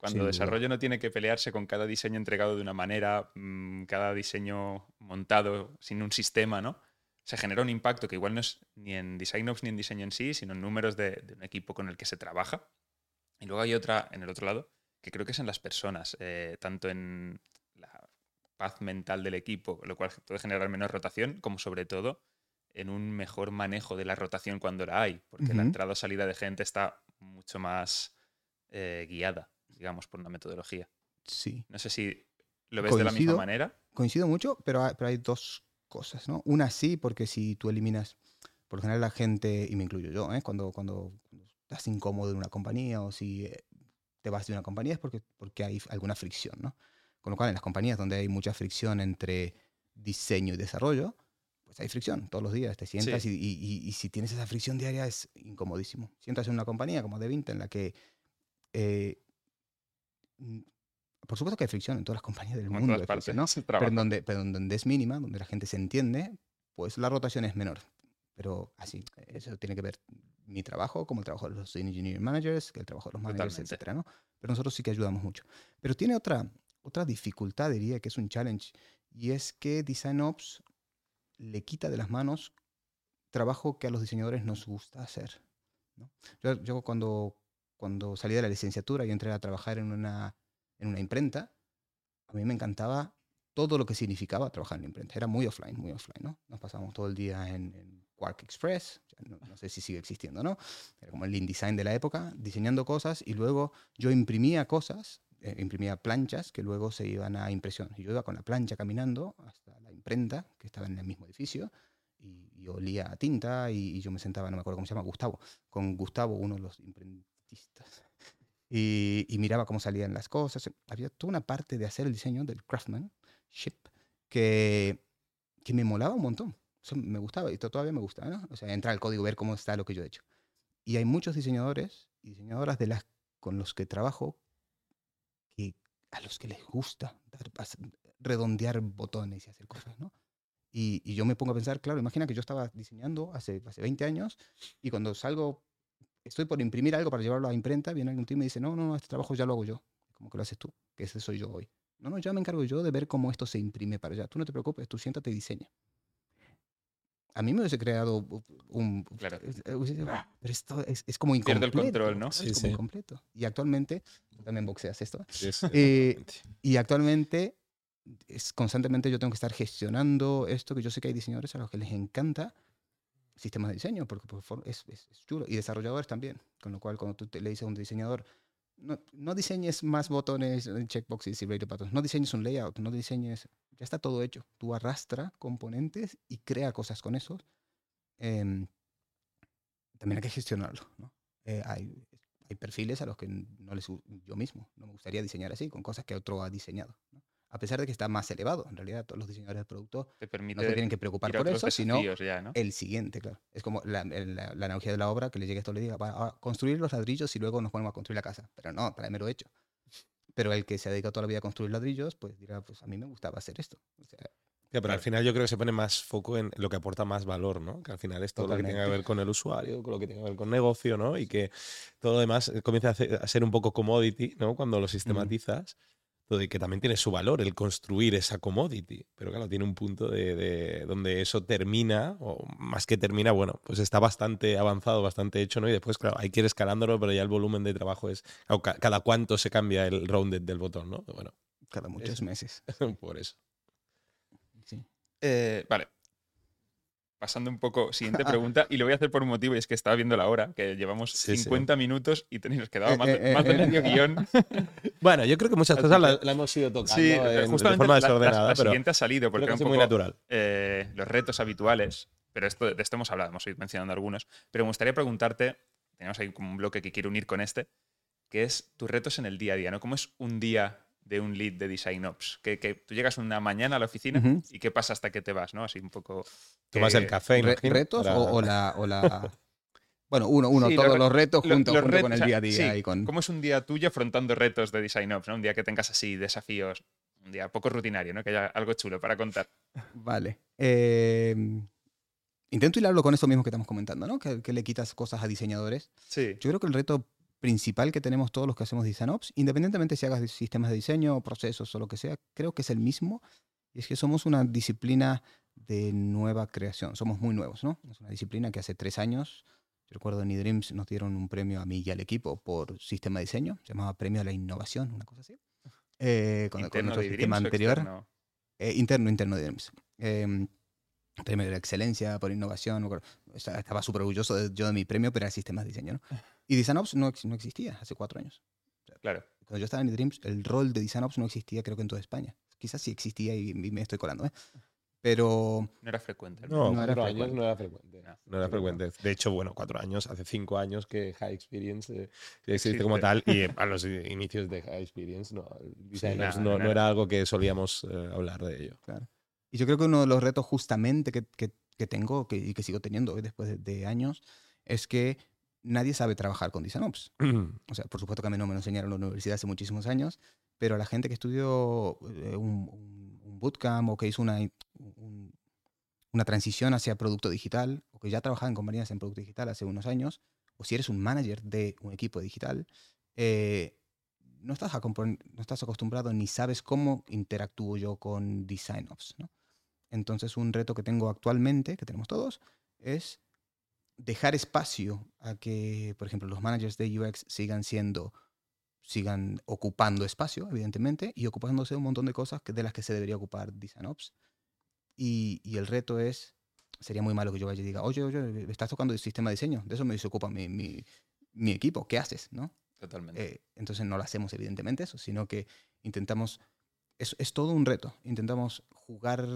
Cuando desarrollo no tiene que pelearse con cada diseño entregado de una manera, mm, cada diseño montado sin un sistema, ¿no? se genera un impacto que igual no es ni en Design Ops ni en diseño en sí, sino en números de, de un equipo con el que se trabaja. Y luego hay otra en el otro lado, que creo que es en las personas, eh, tanto en la paz mental del equipo, lo cual puede generar menos rotación, como sobre todo en un mejor manejo de la rotación cuando la hay, porque la entrada o salida de gente está mucho más eh, guiada, digamos, por una metodología. Sí. No sé si lo ves de la misma Coincido. manera. Coincido mucho, pero hay, pero hay dos cosas, ¿no? Una sí, porque si tú eliminas, por lo general la gente, y me incluyo yo, ¿eh? cuando, cuando, estás incómodo en una compañía o si eh, te vas de una compañía es porque, porque hay alguna fricción, ¿no? Con lo cual en las compañías donde hay mucha fricción entre diseño y desarrollo, pues hay fricción todos los días, te sientas y, y- y- y si tienes esa fricción diaria es incomodísimo. Sientas en una compañía como D20 en la que... eh, por supuesto que hay fricción en todas las compañías del en mundo, todas partes, fricción, ¿no? pero donde, pero donde es mínima, donde la gente se entiende, pues la rotación es menor. Pero así, eso tiene que ver mi trabajo, como el trabajo de los engineering managers, que el trabajo de los managers, Totalmente. etcétera, ¿no? Pero nosotros sí que ayudamos mucho. Pero tiene otra, otra dificultad, diría, que es un challenge, y es que Design Ops le quita de las manos trabajo que a los diseñadores nos gusta hacer. ¿no? Yo, yo cuando, cuando salí de la licenciatura y entré a trabajar en una, en una imprenta, a mí me encantaba todo lo que significaba trabajar en la imprenta. Era muy offline, muy offline, ¿no? Nos pasábamos todo el día en, en Quark Express, no, no sé si sigue existiendo, ¿no? Era como el InDesign de la época, diseñando cosas y luego yo imprimía cosas, eh, imprimía planchas que luego se iban a impresión. Y yo iba con la plancha caminando hasta la imprenta, que estaba en el mismo edificio, y, y olía a tinta y, y yo me sentaba, no me acuerdo cómo se llama, Gustavo, con Gustavo, uno de los imprentistas. Y, y miraba cómo salían las cosas. Había toda una parte de hacer el diseño del craftsmanship que, que me molaba un montón. O sea, me gustaba y to- todavía me gusta, ¿no? O sea, entrar al código, ver cómo está lo que yo he hecho. Y hay muchos diseñadores y diseñadoras de las con los que trabajo que a los que les gusta dar- redondear botones y hacer cosas, ¿no? Y, y yo me pongo a pensar, claro, imagina que yo estaba diseñando hace, hace 20 años y cuando salgo, estoy por imprimir algo para llevarlo a imprenta, viene algún tío y me dice, no, no, no, este trabajo ya lo hago yo. Como que lo haces tú, que ese soy yo hoy. No, no, ya me encargo yo de ver cómo esto se imprime para allá. Tú no te preocupes, tú siéntate y diseña. A mí me hubiese creado un... Claro. es- eh, hubiese- Pero esto es, es como Pierde incompleto. el control, ¿no? Es Sí, como sí. incompleto. Y actualmente, tú también boxeas esto, Sí, sí, Eh, y actualmente es constantemente yo tengo que estar gestionando esto que yo sé que hay diseñadores a los que les encanta sistemas de diseño porque es, es- es chulo y desarrolladores también con lo cual cuando tú te le dices a un diseñador no, no diseñes más botones eh, checkboxes y radio buttons no diseñes un layout no diseñes ya está todo hecho tú arrastra componentes y crea cosas con esos Em, también hay que gestionarlo ¿no? Eh, hay, hay perfiles a los que no les yo mismo no me gustaría diseñar así con cosas que otro ha diseñado ¿no? A pesar de que está más elevado en realidad todos los diseñadores de producto Te no se tienen que preocupar por eso sino ya, ¿no? el siguiente claro es como la, la- la analogía de la obra que le llegue esto le diga "Va, ahora construir los ladrillos y luego nos ponemos a construir la casa pero no tráemelo hecho pero el que se ha dedicado toda la vida a construir ladrillos pues dirá pues a mí me gustaba hacer esto O sea, Ya, pero al Claro. final yo creo que se pone más foco en lo que aporta más valor, ¿no? Que al final es todo lo que tenga que Totalmente. ver con el usuario, con lo que tenga que ver con negocio, ¿no? Y que todo lo demás eh, comienza a, ser un poco commodity, ¿no? Cuando lo sistematizas. Todo y que también tiene su valor el construir esa commodity. Pero claro, tiene un punto de, de donde eso termina, o más que termina, bueno, pues está bastante avanzado, bastante hecho, ¿no? Y después, claro, hay que ir escalándolo, pero ya el volumen de trabajo es. claro, ca- cada cuánto se cambia el rounded del botón, ¿no? Bueno, cada muchos Es- meses por eso. sí. Eh, vale. Pasando un poco, siguiente pregunta, y lo voy a hacer por un motivo, y es que estaba viendo la hora, que llevamos Sí, sí. 50 minutos y tenéis, nos quedaba Eh, más, eh, de- más eh, de eh. medio guion. Bueno, yo creo que muchas cosas que- la, la hemos ido tocando Sí, en- de justamente forma la- la, desordenada, la pero siguiente ha salido, porque un es muy poco natural. eh, los retos habituales, pero esto, de esto hemos hablado, hemos ido mencionando algunos, pero me gustaría preguntarte, tenemos ahí como un bloque que quiero unir con este, que es tus retos en el día a día, ¿no? ¿Cómo es un día de un lead de Design Ops? Que, que tú llegas una mañana a la oficina y qué pasa hasta que te vas, ¿no? Así un poco... Tomas el que- café, Re- imagino, retos para- o, o la, o la- bueno uno uno Sí, todos los re- los retos lo- junto, con el día a día sí, y con ¿Cómo es un día tuyo afrontando retos de Design Ops? ¿no? Un día que tengas así desafíos, un día poco rutinario, ¿no? Que haya algo chulo para contar. Vale. Eh, intento hilarlo con eso mismo que estamos comentando, ¿no? Que, que le quitas cosas a diseñadores. Sí. Yo creo que el reto principal que tenemos todos los que hacemos Design Ops, independientemente si hagas sistemas de diseño, procesos o lo que sea, creo que es el mismo Y es que somos una disciplina de nueva creación. Somos muy nuevos, ¿no? Es una disciplina que hace tres años, yo recuerdo en eDreams nos dieron un premio a mí y al equipo por sistema de diseño, se llamaba Premio a la Innovación, una cosa así. Eh, con, con nuestro sistema anterior. Externo? Eh, interno, interno de eDreams. Eh, premio de la excelencia por innovación. Estaba súper orgulloso de, yo de mi premio, pero era sistemas de diseño. ¿no? Y DesignOps no, no existía hace cuatro años. Claro. Cuando yo estaba en eDreams, el rol de DesignOps no existía, creo que en toda España. Quizás sí existía y, y me estoy colando, ¿eh? pero... No era frecuente. No, No era cuatro años frecuente. no era frecuente. No. No era frecuente. De hecho, bueno, cuatro años, hace cinco años que High Experience eh, existe Existe. como tal y a los inicios de High Experience no, nada, no, no era algo que solíamos eh, hablar de ello. Y yo creo que uno de los retos justamente que, que- que tengo que, y que sigo teniendo hoy después de, de años es que nadie sabe trabajar con DesignOps. O sea, por supuesto que a mí no me lo enseñaron en la universidad hace muchísimos años, pero la gente que estudió eh, un, un- bootcamp o que hizo una, un- una transición hacia producto digital, o que ya trabajaba en compañías en producto digital hace unos años, o si eres un manager de un equipo digital, eh, no, estás no estás acostumbrado ni sabes cómo interactúo yo con DesignOps. ¿no? Entonces, un reto que tengo actualmente, que tenemos todos, es dejar espacio a que, por ejemplo, los managers de UX sigan siendo, sigan ocupando espacio, evidentemente, y ocupándose de un montón de cosas que- de las que se debería ocupar DesignOps. Y, y el reto es, sería muy malo que yo vaya y diga, oye, oye, estás tocando el sistema de diseño, de eso me desocupa mi, mi, mi equipo, ¿qué haces? ¿no? Totalmente. Eh, entonces no lo hacemos evidentemente eso, sino que intentamos, es, es todo un reto, intentamos jugar,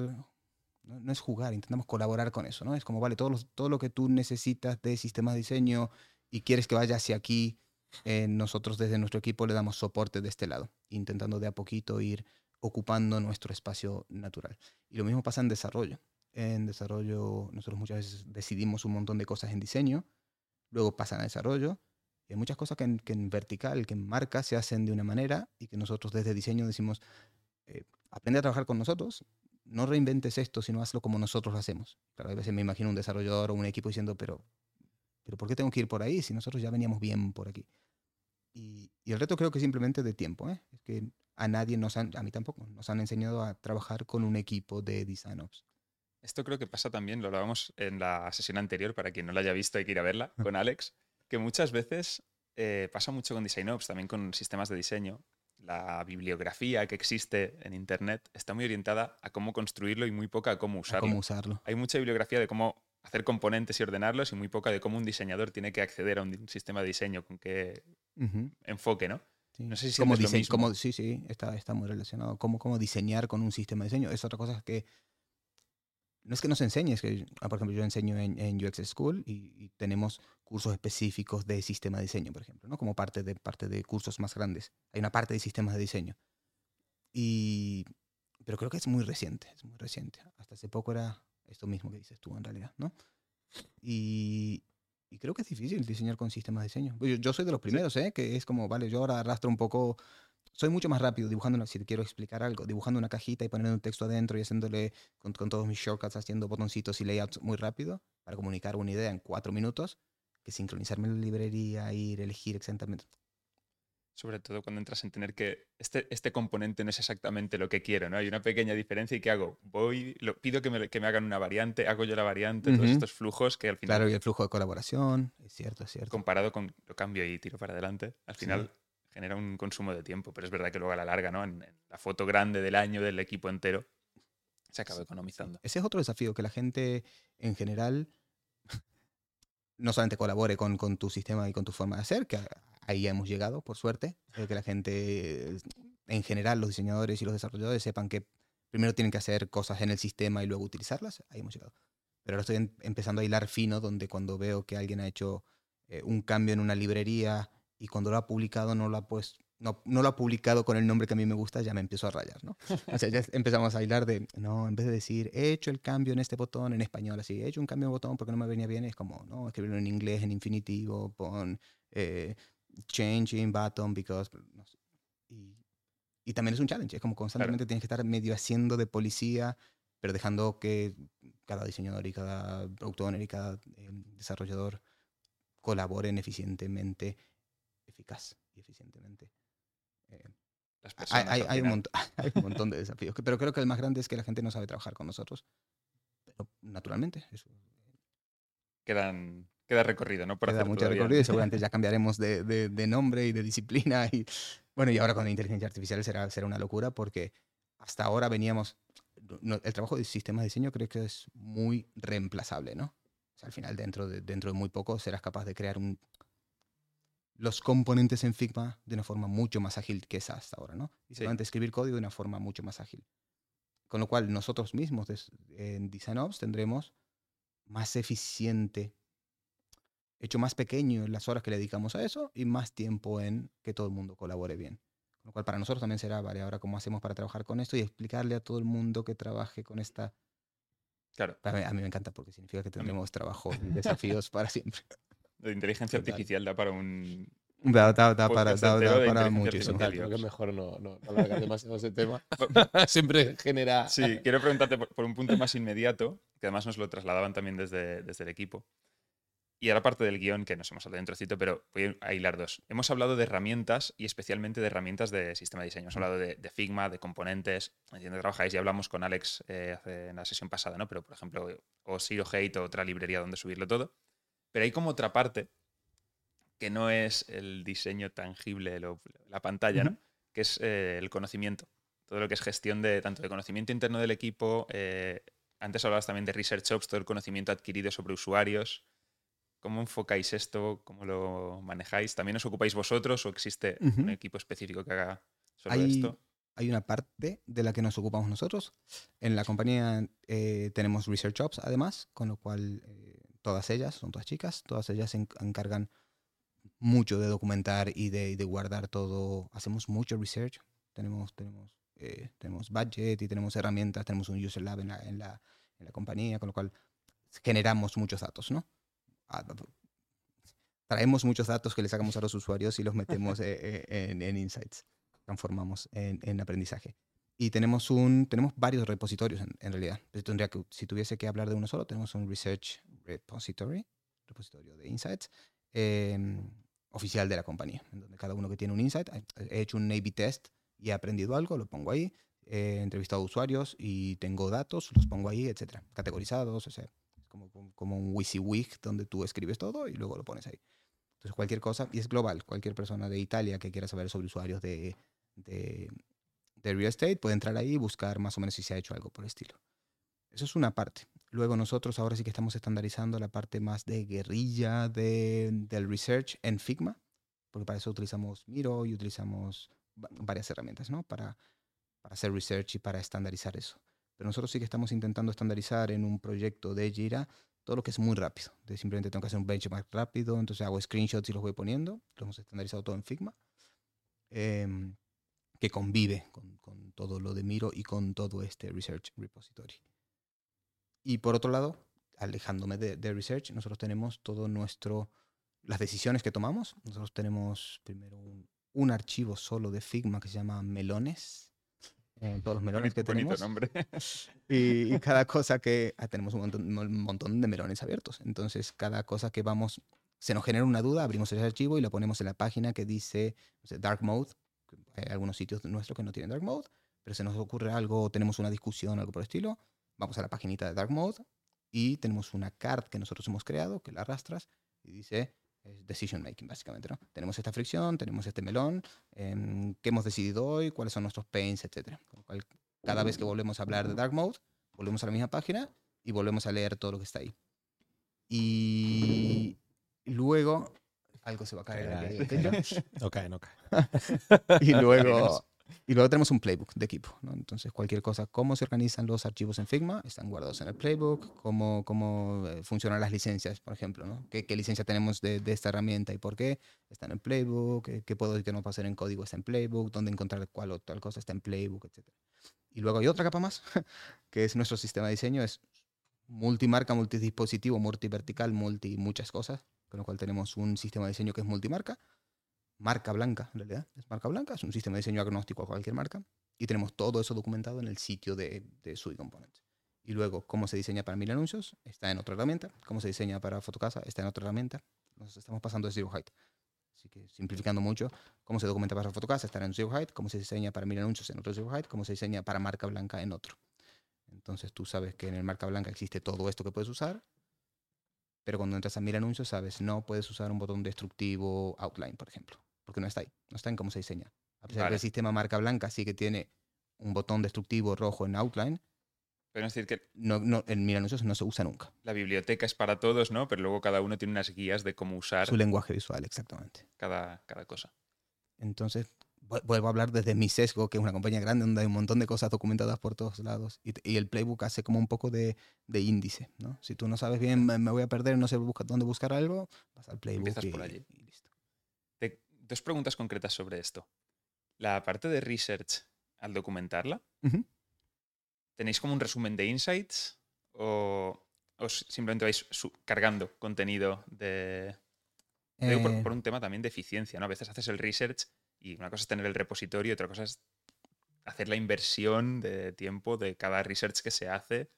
no, es jugar, intentamos colaborar con eso, ¿no? Es como, vale, todo lo, todo lo que tú necesitas de sistemas de diseño y quieres que vaya hacia aquí, eh, nosotros desde nuestro equipo le damos soporte de este lado, intentando de a poquito ir ocupando nuestro espacio natural. Y lo mismo pasa en desarrollo. En desarrollo nosotros muchas veces decidimos un montón de cosas en diseño, luego pasan a desarrollo, hay muchas cosas que en, que en vertical, que en marca se hacen de una manera y que nosotros desde diseño decimos, eh, aprende a trabajar con nosotros, no reinventes esto, sino hazlo como nosotros lo hacemos. Claro, a veces me imagino un desarrollador o un equipo diciendo, pero, pero ¿por qué tengo que ir por ahí si nosotros ya veníamos bien por aquí? Y, y el reto creo que es simplemente de tiempo. ¿eh? Es que a nadie nos han, a mí tampoco, nos han enseñado a trabajar con un equipo de design ops. Esto creo que pasa también, lo hablábamos en la sesión anterior, para quien no la haya visto hay que ir a verla, con Alex, que muchas veces eh, pasa mucho con DesignOps, también con sistemas de diseño. La bibliografía que existe en Internet está muy orientada a cómo construirlo y muy poca a cómo a usarlo. cómo usarlo. Hay mucha bibliografía de cómo hacer componentes y ordenarlos y muy poca de cómo un diseñador tiene que acceder a un sistema de diseño con qué enfoque, ¿no? Sí. No sé si lo mismo. sí, sí, está, está muy relacionado. Cómo, cómo diseñar con un sistema de diseño. Es otra cosa que no es que nos enseñes, que, ah, por ejemplo, yo enseño en, en UX School y, y tenemos cursos específicos de sistema de diseño, por ejemplo, ¿no? como parte de, parte de cursos más grandes. Hay una parte de sistemas de diseño. Y, pero creo que es muy reciente, es muy reciente. Hasta hace poco era esto mismo que dices tú en realidad, ¿no? Y, y creo que es difícil diseñar con sistemas de diseño. Yo, yo soy de los primeros, ¿eh? Que es como, vale, yo ahora arrastro un poco... Soy mucho más rápido dibujando, una- si te quiero explicar algo, dibujando una cajita y poniendo un texto adentro y haciéndole con, con todos mis shortcuts, haciendo botoncitos y layouts muy rápido para comunicar una idea en cuatro minutos, que sincronizarme en la librería, ir, elegir exactamente. Sobre todo cuando entras en tener que. Este, este componente no es exactamente lo que quiero, ¿no? Hay una pequeña diferencia y ¿qué hago? Voy, lo, pido que me, que me hagan una variante, hago yo la variante, todos Ujú. estos flujos que al final, Claro, y el flujo de colaboración, es cierto, es cierto. comparado con lo cambio y tiro para adelante, al Sí. Genera un consumo de tiempo. Pero es verdad que luego a la larga, ¿no? En, en la foto grande del año del equipo entero, se acaba economizando. Ese es otro desafío, que la gente en general no solamente colabore con, con tu sistema y con tu forma de hacer, que ahí hemos llegado, por suerte, eh, que la gente, en general, los diseñadores y los desarrolladores sepan que primero tienen que hacer cosas en el sistema y luego utilizarlas, ahí hemos llegado. Pero ahora estoy em- empezando a hilar fino, donde cuando veo que alguien ha hecho eh, un cambio en una librería y cuando lo ha publicado no lo ha pues no, no lo ha publicado con el nombre que a mí me gusta, ya me empiezo a rayar, ¿no? O sea, ya empezamos a hilar de, no, en vez de decir, he hecho el cambio en este botón en español, así, he hecho un cambio en botón porque no me venía bien, es como, no, escribirlo en inglés, en infinitivo, pon eh, changing button because, no sé. Y, y también es un challenge, es como constantemente tienes que estar medio haciendo de policía, pero dejando que cada diseñador y cada product owner y cada eh, desarrollador colaboren eficientemente, eficaz y eficientemente. Eh, Hay, hay- hay un montón, hay un montón de desafíos, pero creo que el más grande es que la gente no sabe trabajar con nosotros. Pero naturalmente, eso Quedan, queda recorrido, ¿no? Por queda hacer mucho todavía. recorrido y seguramente ya cambiaremos de, de- de nombre y de disciplina. Y, bueno, y ahora con la inteligencia artificial será, será una locura porque hasta ahora veníamos... no- el trabajo de sistemas de diseño creo que es muy reemplazable, ¿no? O sea, al final, dentro de, dentro de muy poco, serás capaz de crear un, los componentes en Figma de una forma mucho más ágil que esa hasta ahora, ¿no? Y Sí. escribir código de una forma mucho más ágil. Con lo cual, nosotros mismos en DesignOps tendremos más eficiente, hecho más pequeño las horas que le dedicamos a eso y más tiempo en que todo el mundo colabore bien. Con lo cual, para nosotros también será, vale, ahora cómo hacemos para trabajar con esto y explicarle a todo el mundo que trabaje con esta... Claro, A mí, a mí me encanta porque significa que tendremos trabajo y desafíos para siempre. la inteligencia Total. artificial da para un. Da, da- da para, da- da de para muchísimo. creo que mejor no, no, no alargar demasiado ese tema. Siempre genera... Sí, quiero preguntarte por, por un punto más inmediato, que además nos lo trasladaban también desde, desde el equipo. Y ahora parte del guion, que nos hemos hablado de un trocito, pero voy a hilar dos. Hemos hablado de herramientas y especialmente de herramientas de sistema de diseño. Hemos hablado de, de Figma, de componentes. Entiendo que trabajáis y hablamos con Alex eh, hace- en la sesión pasada, ¿no? Pero, por ejemplo, o Zero Hate o otra librería donde subirlo todo. Pero hay como otra parte que no es el diseño tangible, lo- la pantalla, ¿no? Que es eh, el conocimiento. Todo lo que es gestión de tanto de conocimiento interno del equipo. eh, antes hablabas también de Research Ops, todo el conocimiento adquirido sobre usuarios. ¿Cómo enfocáis esto? ¿Cómo lo manejáis? ¿También os ocupáis vosotros o existe un equipo específico que haga Hay, esto? hay una parte de la que nos ocupamos nosotros. En la compañía eh, tenemos Research Ops, además, con lo cual eh, todas ellas, son todas chicas, todas ellas se en- encargan mucho de documentar y de, y de guardar todo. Hacemos mucho research. Tenemos, tenemos, eh, tenemos budget y tenemos herramientas, tenemos un user lab en la, en la, en la compañía, con lo cual generamos muchos datos, ¿no? Ah, Traemos muchos datos que le sacamos a los usuarios y los metemos eh, eh, en, en Insights transformamos en aprendizaje. Y tenemos, un, tenemos varios repositorios en, en realidad. Tendría que, si tuviese que hablar de uno solo, tenemos un Research Repository, repositorio de Insights, eh, oficial de la compañía, en donde cada uno que tiene un insight, he hecho un A-B test y he aprendido algo, lo pongo ahí, he entrevistado usuarios y tengo datos, los pongo ahí, etcétera, categorizados, o sea, como- como un WYSIWYG donde tú escribes todo y luego lo pones ahí. Entonces cualquier cosa, y es global, cualquier persona de Italia que quiera saber sobre usuarios de, de, de real estate puede entrar ahí y buscar más o menos si se ha hecho algo por el estilo. Eso es una parte. Luego nosotros ahora sí que estamos estandarizando la parte más de guerrilla de, del research en Figma, porque para eso utilizamos Miro y utilizamos va- varias herramientas, ¿no? Para, para hacer research y para estandarizar eso. Pero nosotros sí que estamos intentando estandarizar en un proyecto de Jira todo lo que es muy rápido. De simplemente tengo que hacer un benchmark rápido, entonces hago screenshots y los voy poniendo. Lo hemos estandarizado todo en Figma. em, que convive con, con todo lo de Miro y con todo este Research Repository. Y por otro lado, alejándome de, de Research, nosotros tenemos todo nuestro, las decisiones que tomamos. Nosotros tenemos primero un, un archivo solo de Figma que se llama Melones. eh, todos los melones Bonito, que bonito tenemos. nombre. Y, y cada cosa que... ah, tenemos un montón, un montón de melones abiertos. Entonces, cada cosa que vamos... Se nos genera una duda, abrimos ese archivo y lo ponemos en la página que dice no sé, Dark Mode. Hay algunos sitios nuestros que no tienen Dark Mode, pero se nos ocurre algo, tenemos una discusión, algo por el estilo. Vamos a la paginita de Dark Mode y tenemos una card que nosotros hemos creado, que la arrastras y dice es decision making, básicamente. ¿no? Tenemos esta fricción, tenemos este melón, em, qué hemos decidido hoy, cuáles son nuestros pains, etc. Cada vez que volvemos a hablar de Dark Mode, volvemos a la misma página y volvemos a leer todo lo que está ahí. Y luego, algo se va a caer del techo. No cae, no cae. y luego y luego tenemos un playbook de equipo ¿no? entonces cualquier cosa cómo se organizan los archivos en Figma están guardados en el playbook cómo, cómo eh, funcionan las licencias por ejemplo ¿no? ¿Qué, qué licencia tenemos de, de esta herramienta y por qué está en el playbook qué, qué puedo y qué no hacer en código está en playbook dónde encontrar cuál o tal cosa está en playbook etc y luego hay otra capa más que es nuestro sistema de diseño es multimarca multidispositivo multivertical multi muchas cosas con lo cual tenemos un sistema de diseño que es multimarca marca blanca, en realidad. Es marca blanca, es un sistema de diseño agnóstico a cualquier marca. Y tenemos todo eso documentado en el sitio de, de Sui Components. Y luego, cómo se diseña para mil anuncios, está en otra herramienta. Cómo se diseña para Fotocasa, está en otra herramienta. Nos estamos pasando de Zero Height. Así que simplificando mucho, cómo se documenta para Fotocasa estará en Zero Height, cómo se diseña para mil anuncios en otro Zero Height, cómo se diseña para marca blanca en otro. Entonces tú sabes que en el marca blanca existe todo esto que puedes usar, pero cuando entras a mil anuncios sabes, no puedes usar un botón destructivo outline, por ejemplo, porque no está ahí, no está en cómo se diseña. A pesar de que el sistema marca blanca sí que tiene un botón destructivo rojo en outline, Podemos decir que no, no, en mil anuncios no se usa nunca. la biblioteca es para todos, ¿no? Pero luego cada uno tiene unas guías de cómo usar Su lenguaje visual, exactamente. cada, cada cosa. Entonces, vuelvo a hablar desde mi sesgo, que es una compañía grande donde hay un montón de cosas documentadas por todos lados. Y, el playbook hace como un poco de, de índice, ¿no? Si tú no sabes bien, me, me voy a perder, no sé busca- dónde buscar algo, vas al playbook Empiezas y, por allí. y listo. Te- dos preguntas concretas sobre esto. La parte de research, al documentarla. ¿tenéis como un resumen de insights o, o s- simplemente vais cargando contenido de... Lo digo por, Eh, por un tema también de eficiencia, ¿no? A veces haces el research y una cosa es tener el repositorio otra cosa es hacer la inversión de tiempo de cada research que se hace,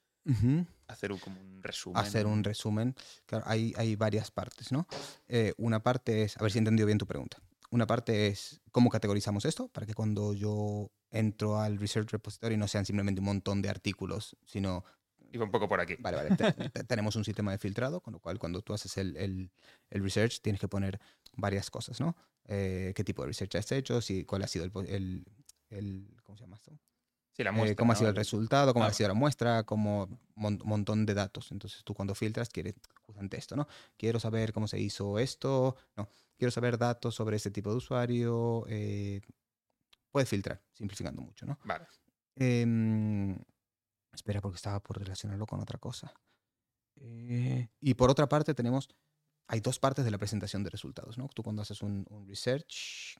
hacer un, como un resumen. Hacer un resumen. Claro, hay, hay varias partes, ¿no? Eh, una parte es, a ver si he entendido bien tu pregunta. Una parte es cómo categorizamos esto para que cuando yo entro al Research Repository no sean simplemente un montón de artículos, sino Iba un poco por aquí. Vale, vale. te- te- tenemos un sistema de filtrado, con lo cual cuando tú haces el, el- el research tienes que poner varias cosas, ¿no? Eh, ¿Qué tipo de research has hecho? Si, ¿Cuál ha sido el, el- el- ¿cómo se llama esto? Sí, la Eh, muestra, ¿Cómo ha ¿no? sido el resultado? ¿Cómo ha sido la muestra? Como un montón de datos. Entonces tú cuando filtras quieres justamente esto, ¿no? Quiero saber cómo se hizo esto. No, quiero saber datos sobre este tipo de usuario. eh, puedes filtrar, simplificando mucho, ¿no? Vale. Em, espera, porque estaba por relacionarlo con otra cosa. Eh, y por otra parte tenemos, hay dos partes de la presentación de resultados, ¿no? Tú cuando haces un, un research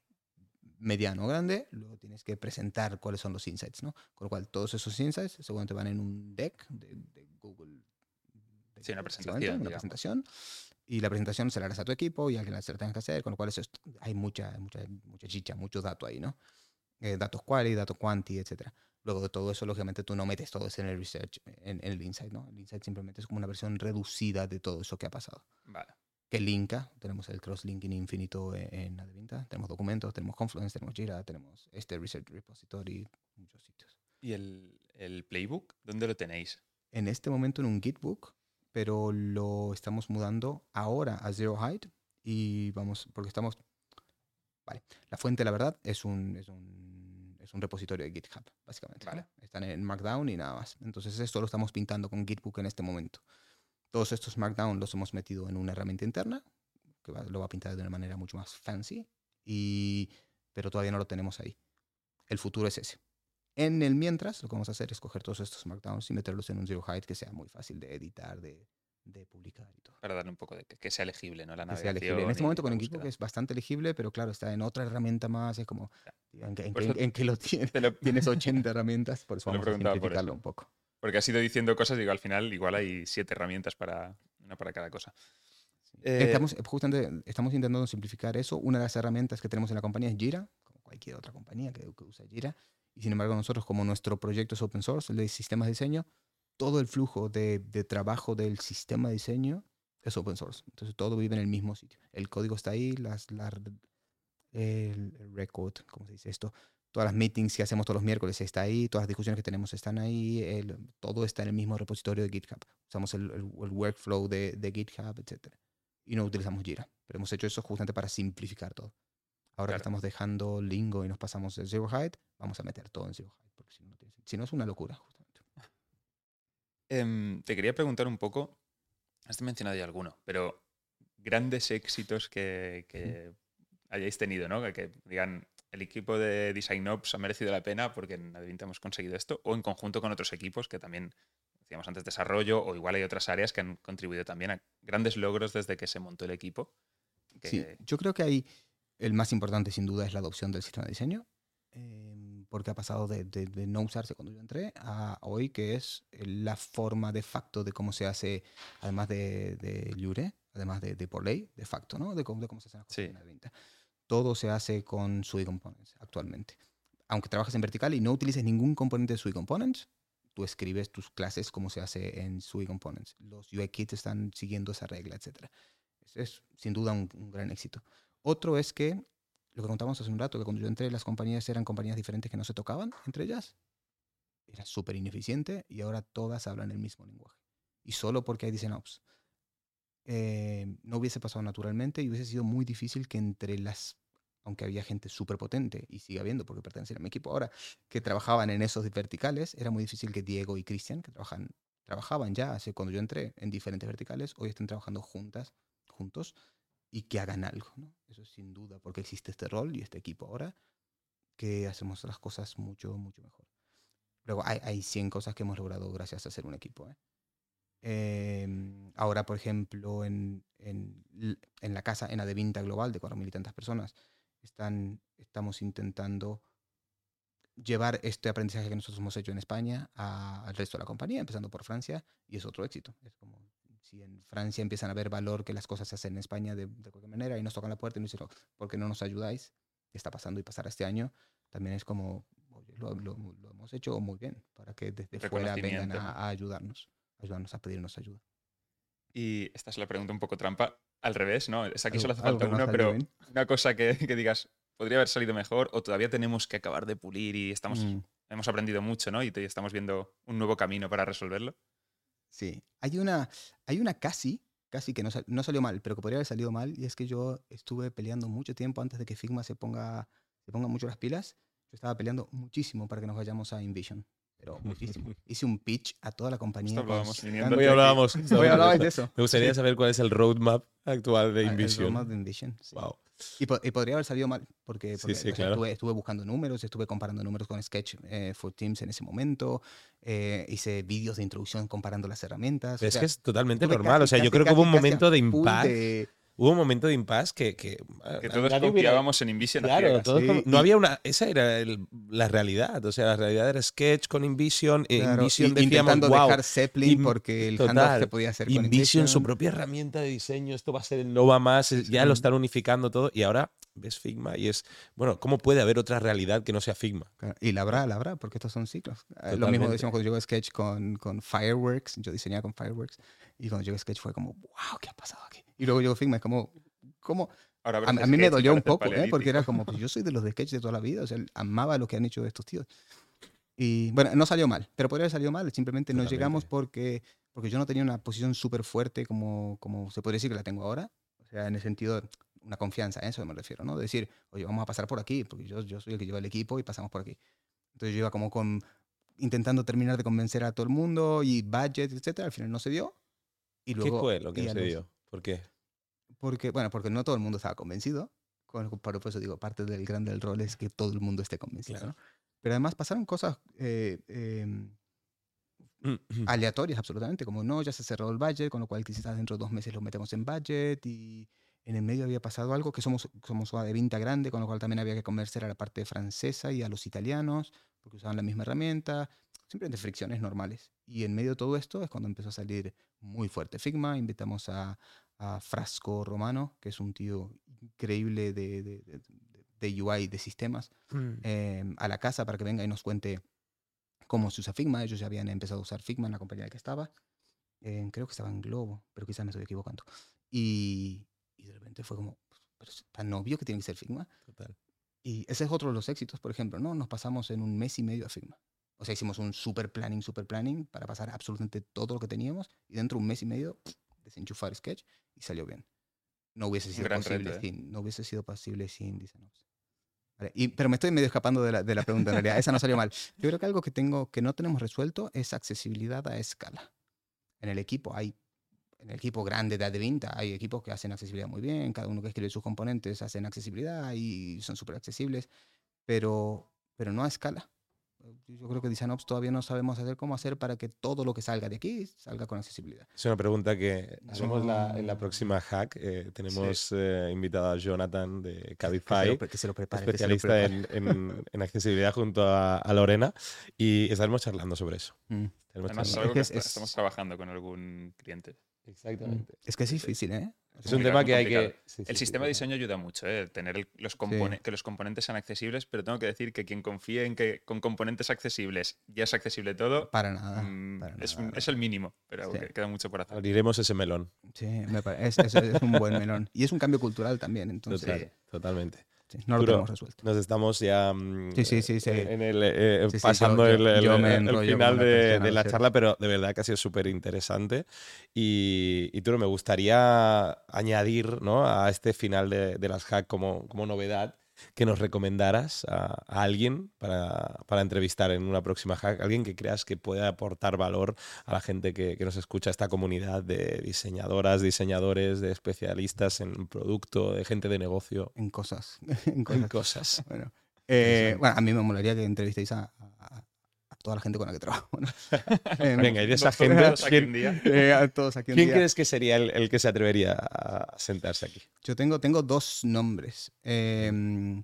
mediano o grande, luego tienes que presentar cuáles son los insights, ¿no? Con lo cual todos esos insights seguramente van en un deck de, de Google. de Sí, una presentación, Una presentación. Y la presentación se la harás a tu equipo y a quien se la tengas que hacer, con lo cual eso es- hay mucha, mucha, mucha chicha, mucho dato ahí, ¿no? Eh, datos quali, datos quanti, etcétera. Luego de todo eso, lógicamente, tú no metes todo eso en el research, en, en el insight, ¿no? El insight simplemente es como una versión reducida de todo eso que ha pasado. Vale. Que linka, tenemos el cross-linking infinito en, en Advinta, tenemos documentos, tenemos Confluence, tenemos Jira, tenemos este research repository, muchos sitios. ¿Y el, el playbook? ¿Dónde lo tenéis? En este momento en un Gitbook, pero lo estamos mudando ahora a Zero Height y vamos, porque estamos... Vale, la fuente, la verdad, es un, es un, es un repositorio de GitHub, básicamente. Vale. Están en Markdown y nada más. Entonces esto lo estamos pintando con Gitbook en este momento. Todos estos Markdown los hemos metido en una herramienta interna, que va- lo va a pintar de una manera mucho más fancy, y, pero todavía no lo tenemos ahí. El futuro es ese. En el mientras, lo que vamos a hacer es coger todos estos Markdowns y meterlos en un Zero Height que sea muy fácil de editar, de, de publicar y todo. Para darle un poco de que, que sea legible, ¿no? La Que sea legible. En navegación este momento con el que es bastante legible, pero claro, está en otra herramienta más. Es como, ¿en, en en qué lo tienes? Lo- Tienes 80 herramientas, por eso vamos a simplificarlo un poco. Porque has ido diciendo cosas, digo, al final igual hay siete herramientas para una para cada cosa. Eh, estamos, justamente estamos intentando simplificar eso. Una de las herramientas que tenemos en la compañía es Jira, como cualquier otra compañía que, que usa Jira. Y sin embargo, nosotros, como nuestro proyecto es open source, el de sistemas de diseño, todo el flujo de, de trabajo del sistema de diseño es open source. Entonces, todo vive en el mismo sitio. El código está ahí, las, la- el, el record, ¿cómo se dice esto? Todas las meetings que hacemos todos los miércoles está ahí, todas las discusiones que tenemos están ahí, el- todo está en el mismo repositorio de GitHub. Usamos el, el- el workflow de, de GitHub, etc. Y no utilizamos Jira. Pero hemos hecho eso justamente para simplificar todo. Ahora Claro. que estamos dejando Lingo y nos pasamos de Zero Height, vamos a meter todo en Zero Height. Porque si no, si no es una locura, justamente. Em, te quería preguntar un poco, has mencionado ya alguno, pero grandes éxitos que, que hayáis tenido, ¿no? Que, que digan, el equipo de Design Ops ha merecido la pena porque en Advint hemos conseguido esto, o en conjunto con otros equipos que también, decíamos antes, desarrollo, o igual hay otras áreas que han contribuido también a grandes logros desde que se montó el equipo. que- Sí, yo creo que hay el más importante sin duda es la adopción del sistema de diseño, em, porque ha pasado de, de- de no usarse cuando yo entré a hoy que es la forma de facto de cómo se hace, además de, de Jure, además de, por ley, de facto, ¿no? De cómo, de cómo se hacen las cosas Sí. en Advinta. Todo se hace con SUI Components actualmente. Aunque trabajes en vertical y no utilices ningún componente de SUI Components, tú escribes tus clases como se hace en SUI Components. Los UI Kits están siguiendo esa regla, etc. Eso es sin duda un, gran éxito. Otro es que, lo que contamos hace un rato, que cuando yo entré las compañías eran compañías diferentes que no se tocaban entre ellas. Era súper ineficiente y ahora todas hablan el mismo lenguaje. Y solo porque hay Design Ops. Eh, no hubiese pasado naturalmente y hubiese sido muy difícil que entre las aunque había gente súper potente, y sigue habiendo porque pertenecen a mi equipo ahora, que trabajaban en esos verticales, era muy difícil que Diego y Cristian, que trabajan, trabajaban ya hace cuando yo entré en diferentes verticales, hoy estén trabajando juntas, juntos y que hagan algo. ¿no? Eso sin duda, porque existe este rol y este equipo ahora, que hacemos las cosas mucho, mucho mejor. Luego hay, hay 100 cosas que hemos logrado gracias a ser un equipo. ¿eh? Em, ahora, por ejemplo, en, en, en, la casa, en la de Vinta Global, de cuatro mil y tantas personas, están, estamos intentando llevar este aprendizaje que nosotros hemos hecho en España al resto de la compañía, empezando por Francia, y es otro éxito. Es como si en Francia empiezan a ver valor que las cosas se hacen en España de, cualquier manera y nos tocan la puerta y nos dicen, ¿por qué no nos ayudáis? ¿Qué está pasando y pasará este año? También es como, lo, lo, hemos hecho muy bien, para que desde fuera vengan a, a ayudarnos, ayudarnos a pedirnos ayuda. Y esta es la pregunta un poco trampa al revés, ¿no? Es aquí solo hace falta una, pero una cosa que, digas, podría haber salido mejor o todavía tenemos que acabar de pulir y estamos, mm. hemos aprendido mucho, ¿no? Y estamos viendo un nuevo camino para resolverlo. Sí, hay una, hay una casi, casi que no, no, salió mal, pero que podría haber salido mal, y es que yo estuve peleando mucho tiempo antes de que Figma se ponga, se ponga mucho las pilas. Yo estaba peleando muchísimo para que nos vayamos a InVision pero muchísimo. Hice un pitch a toda la compañía. Hoy hablábamos, hoy hablábamos de eso. Me gustaría saber cuál es el roadmap actual de InVision. El roadmap de InVision, Wow. Y, podría haber salido mal, porque, estuve, buscando números, estuve comparando números con Sketch eh, for Teams en ese momento, eh, hice vídeos de introducción comparando las herramientas. es que es totalmente normal, o sea, yo creo que hubo un momento de impasse hubo un momento de impasse que... Que, ah, que todos confiábamos en InVision. Claro, todos no había una... Esa era la realidad. O sea, la realidad era Sketch con InVision. Eh, InVision decíamos, intentando dejar Zeppelin porque el handoff se podía hacer con InVision. su propia herramienta de diseño, esto va a ser el Nova más, ya lo están unificando todo. Y ahora ves Figma y es, bueno, ¿cómo puede haber otra realidad que no sea Figma? Y la habrá, la habrá, porque estos son ciclos. Eh, lo mismo decíamos cuando llegó Sketch con, con Fireworks, yo diseñaba con Fireworks, y cuando llegó Sketch fue como, wow, ¿qué ha pasado aquí? Y luego llegó Figma, es como, ¿cómo? a, mí me dolió un poco, ¿eh? porque era como, pues yo soy de los de Sketch de toda la vida, o sea, amaba lo que han hecho estos tíos. Y bueno, no salió mal, pero podría haber salido mal, simplemente no llegamos porque, porque yo no tenía una posición súper fuerte como, como se podría decir que la tengo ahora. O sea, en el sentido, una confianza, a eso me refiero, ¿no? De decir, oye, vamos a pasar por aquí, porque yo, yo soy el que lleva el equipo y pasamos por aquí. Entonces yo iba como con, intentando terminar de convencer a todo el mundo y budget, etcétera, al final no se dio. Y luego, ¿Qué fue lo que no se dio? ¿Por qué? Porque, bueno, porque no todo el mundo estaba convencido. Por eso digo, parte del grande del rol es que todo el mundo esté convencido. ¿no? Pero además pasaron cosas eh, em, aleatorias absolutamente, como no, ya se cerró el budget, con lo cual quizás dentro de dos meses lo metemos en budget y en el medio había pasado algo, que somos, somos de venta grande, con lo cual también había que convencer a la parte francesa y a los italianos, porque usaban la misma herramienta, simplemente fricciones normales. Y en medio de todo esto es cuando empezó a salir muy fuerte Figma, invitamos a, a Frasco Romano, que es un tío increíble de, de, de, UI, de sistemas, mm. em, a la casa para que venga y nos cuente cómo se usa Figma. Ellos ya habían empezado a usar Figma en la compañía en la que estaba. Em, creo que estaba en Globo, pero quizás me estoy equivocando. Y, y de repente fue como, pues, pero es tan obvio que tiene que ser Figma. Total. Y ese es otro de los éxitos, por ejemplo, ¿no? Nos pasamos en un mes y medio a Figma. O sea, hicimos un super planning, super planning para pasar absolutamente todo lo que teníamos y dentro de un mes y medio desenchufar Sketch y salió bien. No hubiese sido, posible, ¿eh? sin, no hubiese sido posible sin Vale, y, pero me estoy medio escapando de la, de la pregunta en realidad. Esa no salió mal. Yo creo que algo que, tengo, que no tenemos resuelto es accesibilidad a escala. En el equipo hay en el equipo grande de Advinta hay equipos que hacen accesibilidad muy bien, cada uno que escribe sus componentes hacen accesibilidad y son súper accesibles, pero, pero no a escala. Yo creo que DesignOps todavía no sabemos hacer cómo hacer para que todo lo que salga de aquí salga con accesibilidad. Es una pregunta que haremos en la próxima hack. Eh, tenemos eh, invitado a Jonathan de Cabify, que se lo, prepare, especialista En, en, accesibilidad junto a, Lorena, y estaremos charlando sobre eso. Mm. Además, algo que estamos trabajando con algún cliente. Exactamente. Mm. Es que es difícil, ¿eh? Es, un tema que hay que... el sistema de diseño ayuda mucho, ¿eh? Tener los que los componentes sean accesibles, pero tengo que decir que quien confíe en que con componentes accesibles ya es accesible todo... Para nada. Mm, es, el mínimo, pero queda mucho por hacer. Abriremos ese melón. Sí, me parece, es, es, un buen melón. Y es un cambio cultural también, entonces... Total, totalmente. Sí, no lo Duro. tenemos resuelto. Nos estamos ya Sí, sí, sí, sí. en el, eh, Sí, sí, pasando yo- yo- el, yo final de, la charla, pero de verdad que ha sido súper interesante. Y, y Turo, me gustaría añadir ¿no? a este final de, de las hack como, como novedad que nos recomendaras a, a alguien para, para entrevistar en una próxima hack, alguien que creas que pueda aportar valor a la gente que, que nos escucha, esta comunidad de diseñadoras, diseñadores, de especialistas en producto, de gente de negocio, En cosas. en en cosas. Bueno, eh, bueno, a mí me molaría que entrevistéis a toda la gente con la que trabajo. ¿no? Eh, Venga, y de esa Todos gente, aquí ¿quién, un día. eh, a todos aquí un quién día. crees que sería el, el que se atrevería a sentarse aquí? Yo tengo, tengo dos nombres. eh,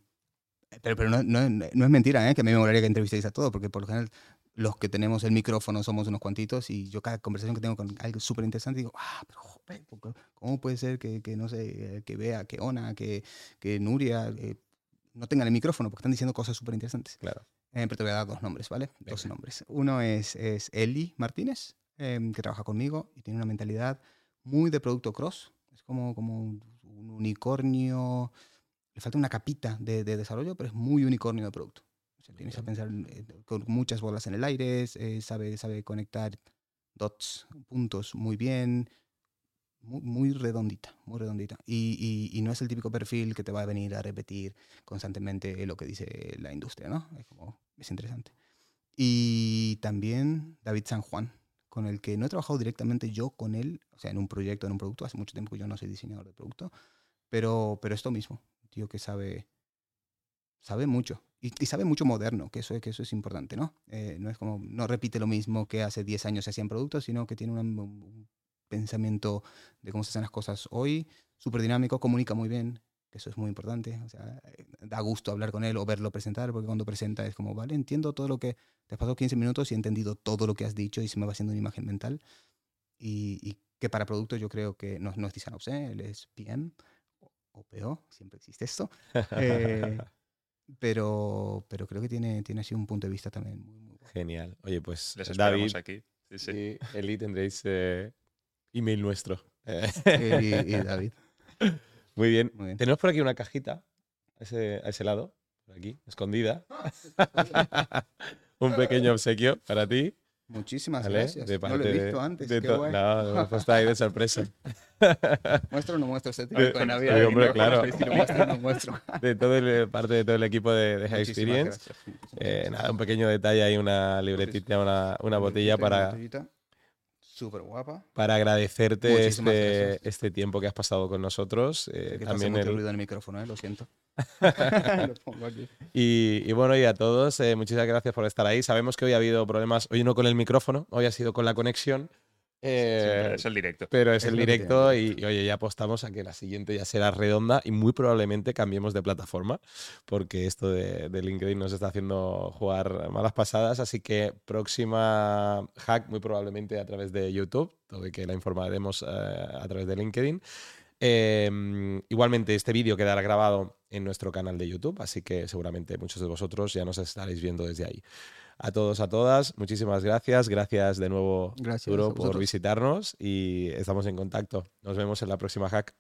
pero pero no, no- no es mentira, ¿eh? que a mí me molaría que entrevistéis a todos, porque por lo general los que tenemos el micrófono somos unos cuantitos y yo cada conversación que tengo con algo súper interesante digo, ah, pero joder, ¿por qué- ¿cómo puede ser que, que no sé, que vea, que Ona, que, que Nuria eh, no tengan el micrófono porque están diciendo cosas súper interesantes? Claro. Eh, pero te voy a dar dos nombres, ¿vale? Dos Venga. nombres. Uno es, es Eli Martínez, em, que trabaja conmigo y tiene una mentalidad muy de producto cross. Es como, como un un unicornio. Le falta una capita de, de desarrollo, pero es muy unicornio de producto. O sea, tienes que Ok. pensar eh, con muchas bolas en el aire, eh, sabe, sabe conectar dots, puntos muy bien. Muy, muy redondita, muy redondita. Y, y- y no es el típico perfil que te va a venir a repetir constantemente lo que dice la industria, ¿no? Es como, es interesante. Y también David San Juan, con el que no he trabajado directamente yo con él, o sea, en un proyecto, en un producto, hace mucho tiempo que yo no soy diseñador de producto, pero, pero esto mismo, tío que sabe, sabe mucho. Y, y sabe mucho moderno, que eso, que eso es importante, ¿no? Eh, no es como, no repite lo mismo que hace 10 años se hacían productos, sino que tiene una- un pensamiento de cómo se hacen las cosas hoy, súper dinámico, comunica muy bien, que eso es muy importante. O sea, da gusto hablar con él o verlo presentar, porque cuando presenta es como, vale, entiendo todo lo que te has pasado 15 minutos y he entendido todo lo que has dicho y se me va haciendo una imagen mental. Y, y que para productos yo creo que no, no es DesignOps, ¿eh? él es PM o- PO, siempre existe esto. Eh, pero, pero creo que tiene, tiene así un punto de vista también muy, muy bueno. Genial. Oye, pues Les David aquí. Sí, sí. y Eli tendréis eh, email nuestro. Y, y David. Muy bien. Muy bien. Tenemos por aquí una cajita a ese, a ese lado, por aquí, escondida. Un pequeño obsequio para ti. Muchísimas ¿vale? gracias. De no lo he de- visto antes. de qué guay. No, puesto ahí de sorpresa. ¿Muestro o no muestro este De- de Navidad? sí, hombre, ¿no? claro. Si lo muestro o no muestro. De todo el, parte de todo el equipo de, de High Muchísimas Experience. Eh, nada, un pequeño detalle ahí, una libretita, una, una botella para, Súper guapa. para agradecerte este, este tiempo que has pasado con nosotros. eh, que también el- ruido en el micrófono, ¿eh? lo siento. lo pongo aquí. Y, y bueno, y a todos, eh, muchísimas gracias por estar ahí. Sabemos que hoy ha habido problemas, hoy no con el micrófono, hoy ha sido con la conexión. Eh, es el directo. pero es, Es el directo y, y, oye, ya apostamos a que la siguiente ya será redonda y muy probablemente cambiemos de plataforma porque esto de, de LinkedIn nos está haciendo jugar malas pasadas. Así que próxima hack muy probablemente a través de YouTube, todo y que la informaremos eh, a través de LinkedIn. Eh, igualmente, este vídeo quedará grabado en nuestro canal de YouTube, así que seguramente muchos de vosotros ya nos estaréis viendo desde ahí. A todos, a todas, muchísimas gracias. Gracias de nuevo, Gracias Duro, por visitarnos y estamos en contacto. Nos vemos en la próxima hack.